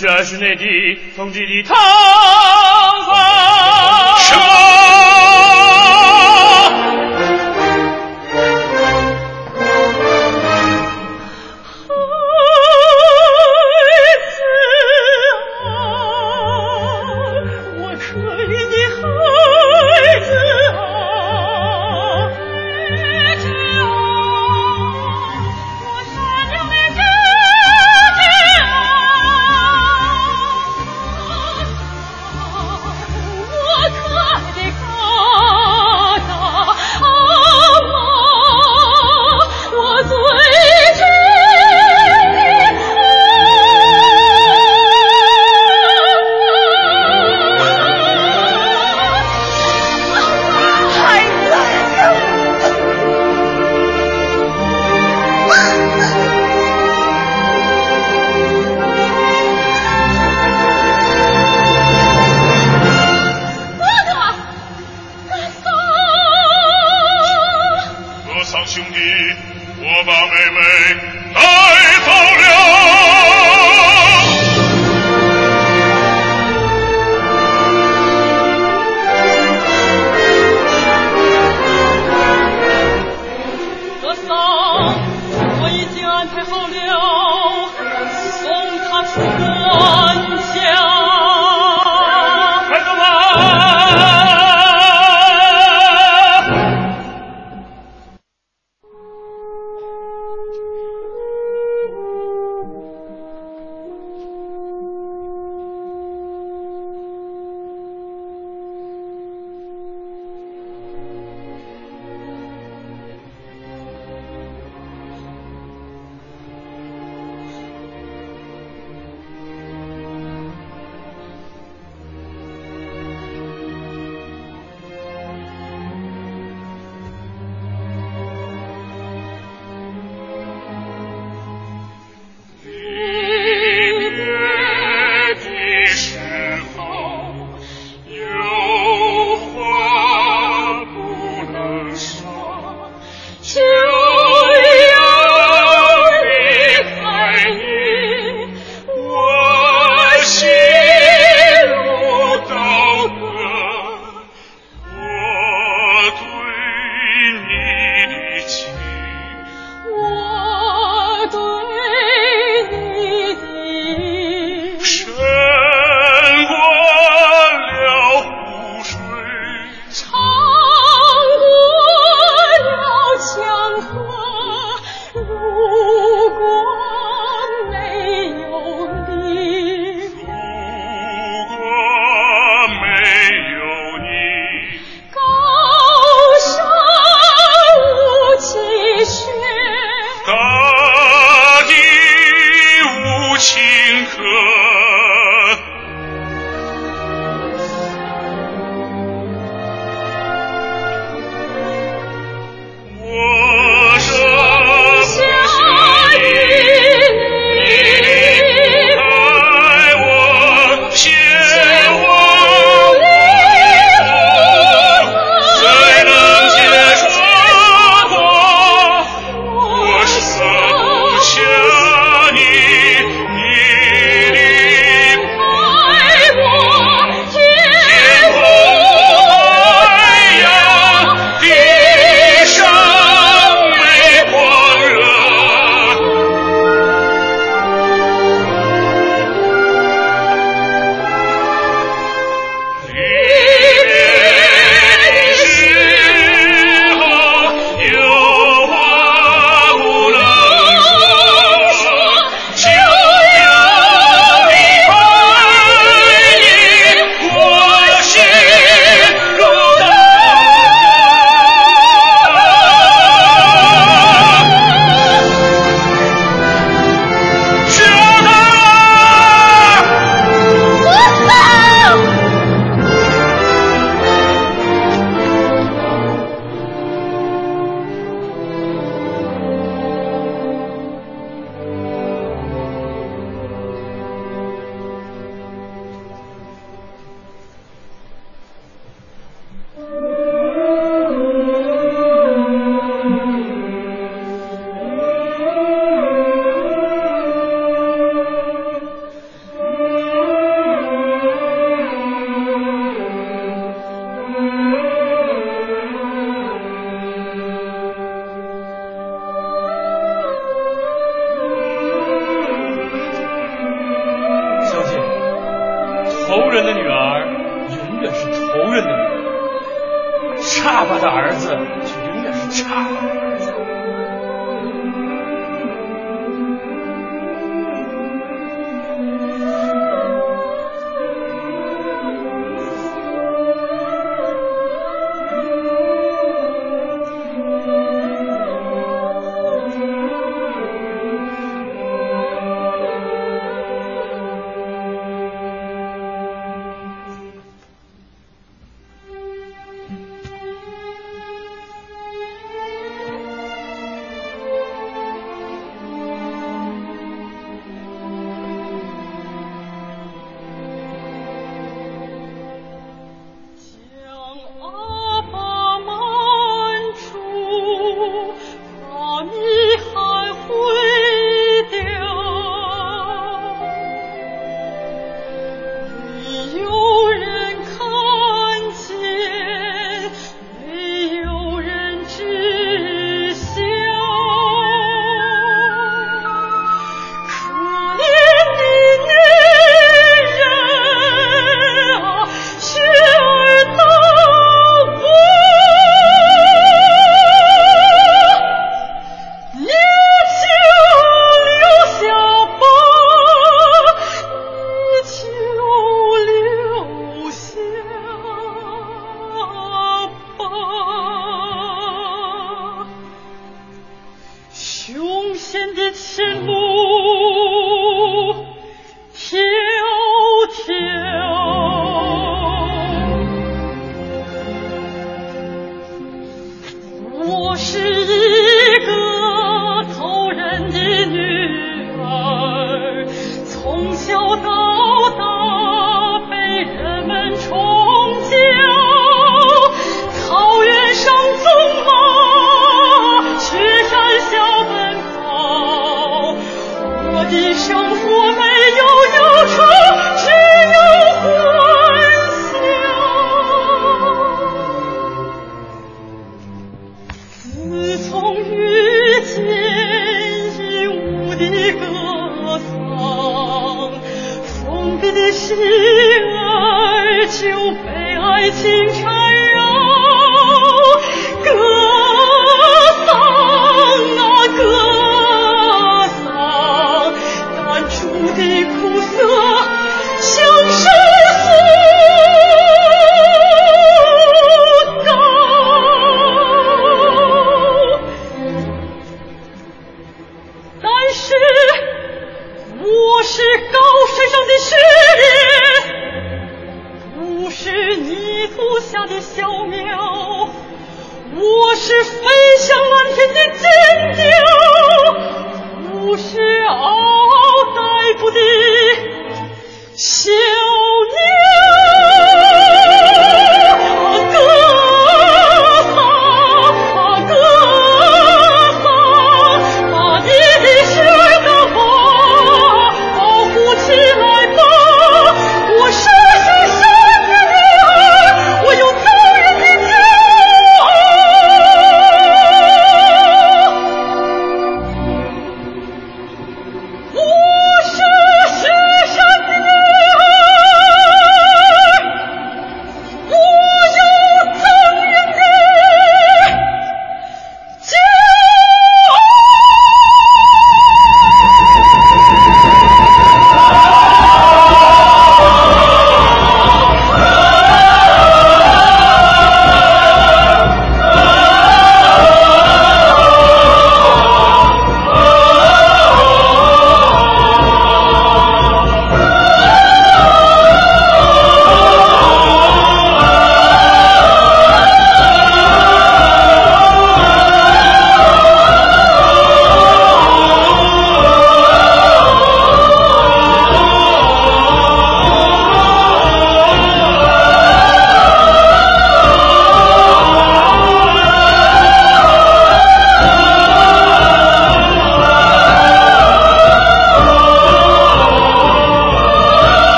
这是内地统治的他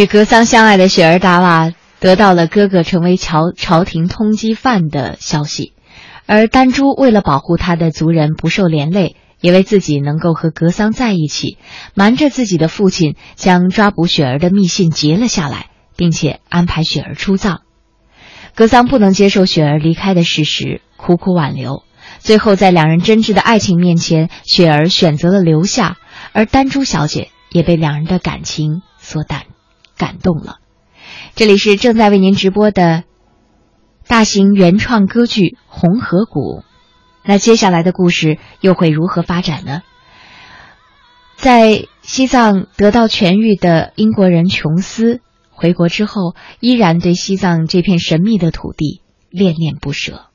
与格桑相爱的雪儿达瓦得到了哥哥成为朝朝廷通缉犯的消息，而丹珠为了保护他的族人不受连累，也为自己能够和格桑在一起，瞒着自己的父亲，将抓捕雪儿的密信截了下来，并且安排雪儿出葬。格桑不能接受雪儿离开的事实，苦苦挽留。最后，在两人真挚的爱情面前，雪儿选择了留下，而丹珠小姐也被两人的感情所感感动了。这里是正在为您直播的大型原创歌剧《红河谷》，那接下来的故事又会如何发展呢？在西藏得到痊愈的英国人琼斯回国之后，依然对西藏这片神秘的土地恋恋不舍。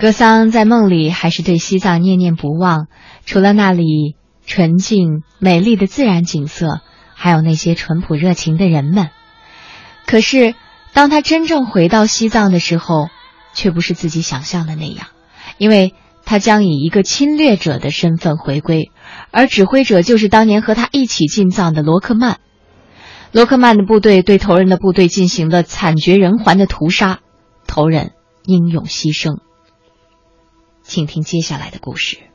格桑在梦里还是对西藏念念不忘，除了那里纯净美丽的自然景色，还有那些淳朴热情的人们。可是，当他真正回到西藏的时候，却不是自己想象的那样，因为他将以一个侵略者的身份回归，而指挥者就是当年和他一起进藏的罗克曼。罗克曼的部队对头人的部队进行了惨绝人寰的屠杀，头人英勇牺牲。请听接下来的故事。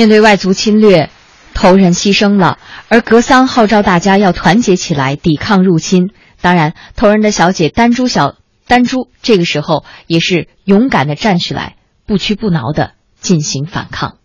面对外族侵略头人牺牲了而格桑号召大家要团结起来抵抗入侵。当然头人的小姐丹珠小丹珠这个时候也是勇敢的站起来不屈不挠的进行反抗。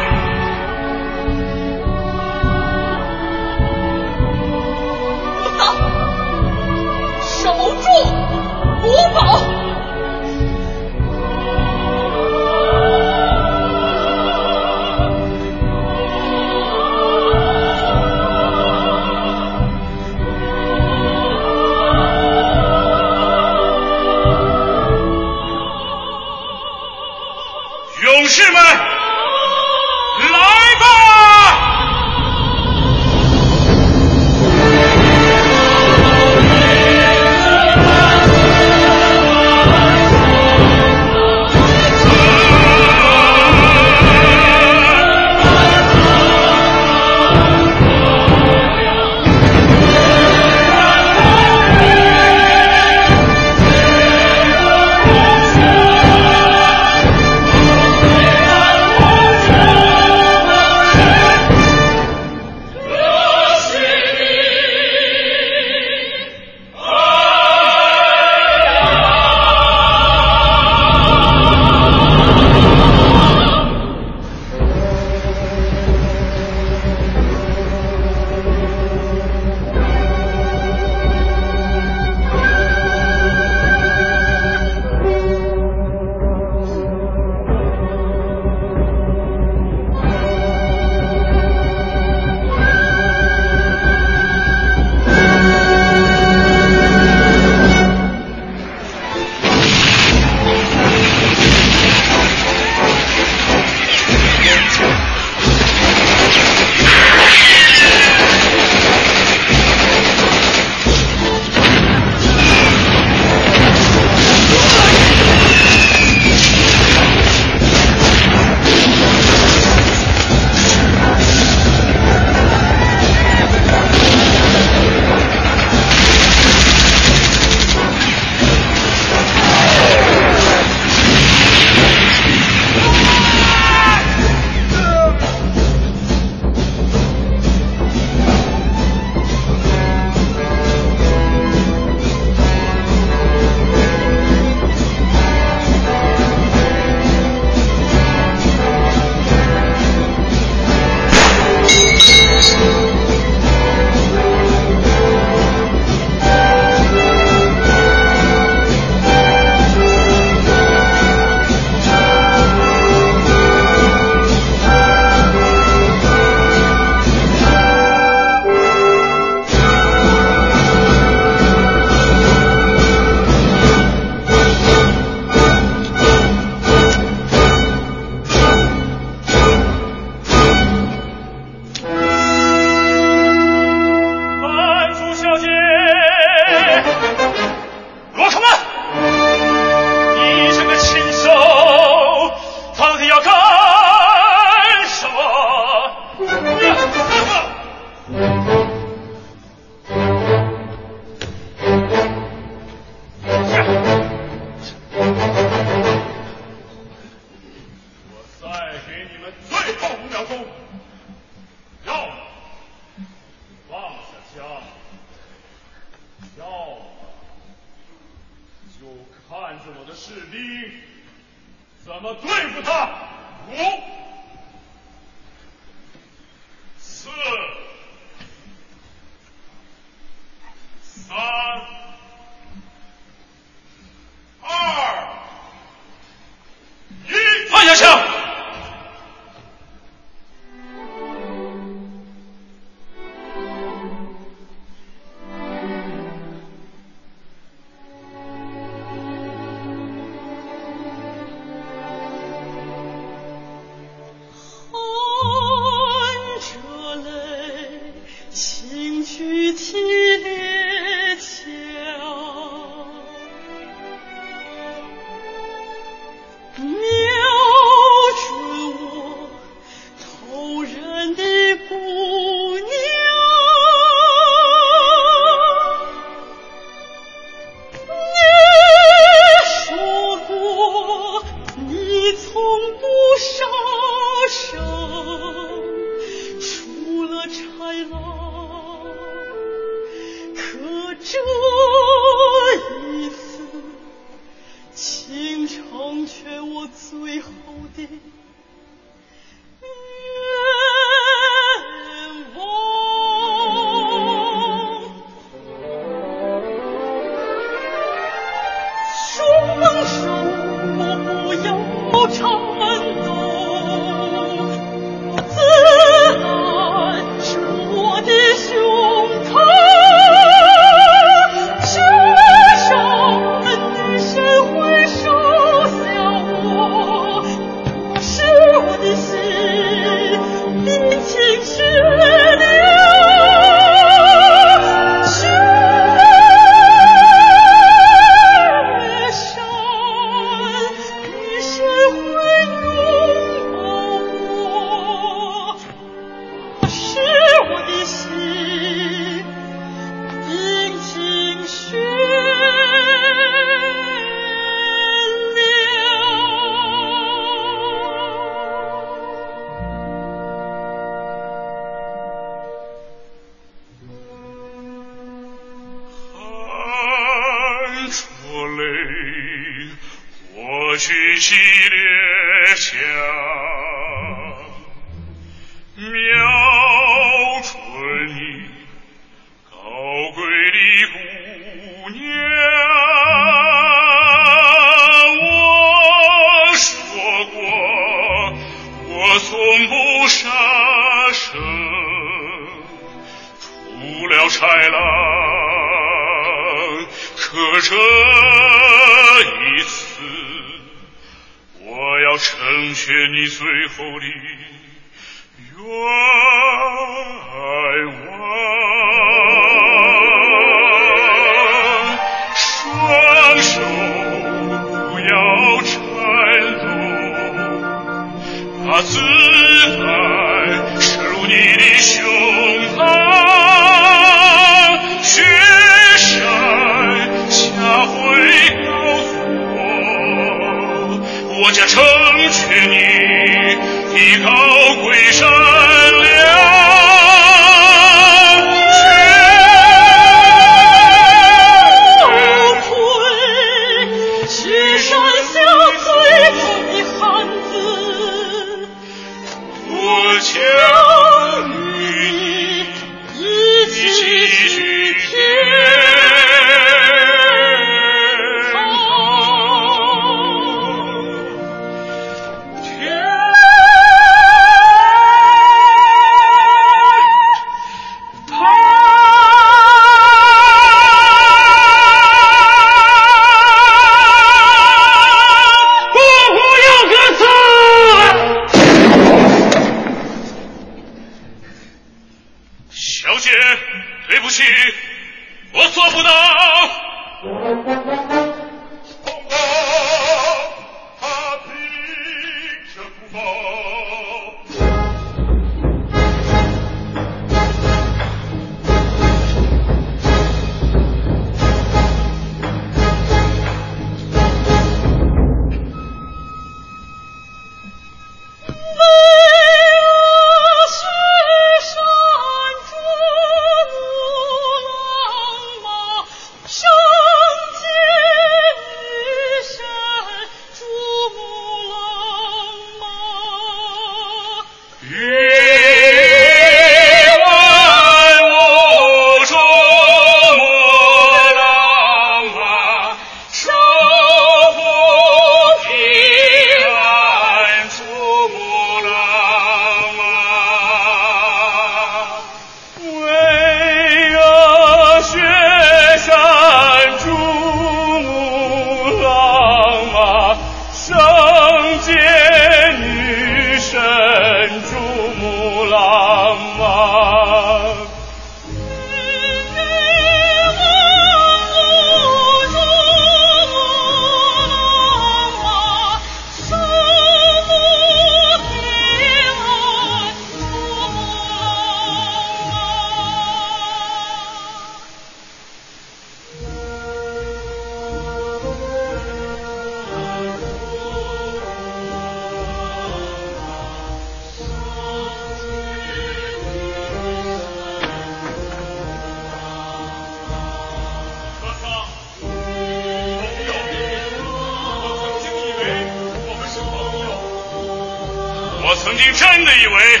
曾经真的以为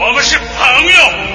我们是朋友。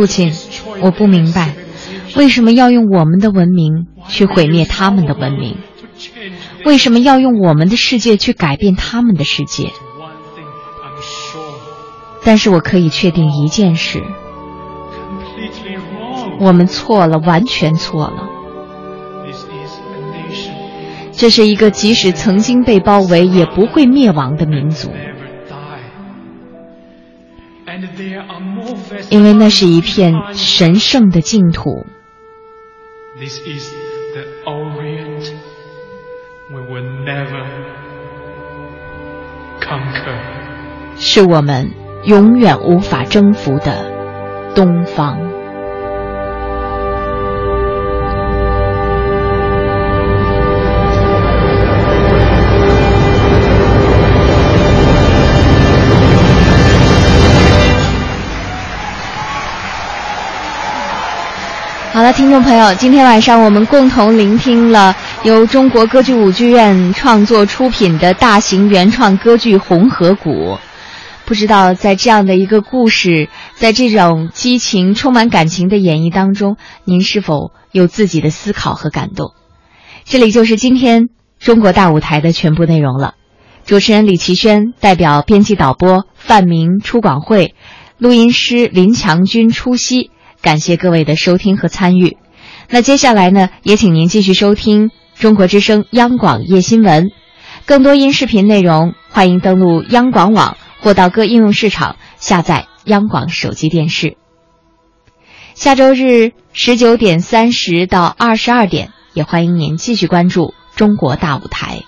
父亲，我不明白，为什么要用我们的文明去毁灭他们的文明？为什么要用我们的世界去改变他们的世界？但是我可以确定一件事：我们错了，完全错了。这是一个即使曾经被包围，也不会灭亡的民族，因为那是一片神圣的净土。是我们永远无法征服的东方。听众朋友，今天晚上我们共同聆听了由中国歌剧舞剧院创作出品的大型原创歌剧《红河谷》。不知道在这样的一个故事，在这种激情、充满感情的演绎当中，您是否有自己的思考和感动？这里就是今天中国大舞台的全部内容了。主持人李奇轩代表编辑导播范明、出广会，录音师林强军出席。感谢各位的收听和参与。那接下来呢，也请您继续收听中国之声央广夜新闻。更多音视频内容，欢迎登录央广网或到各应用市场下载央广手机电视。下周日十九点三十到二十二点，也欢迎您继续关注中国大舞台。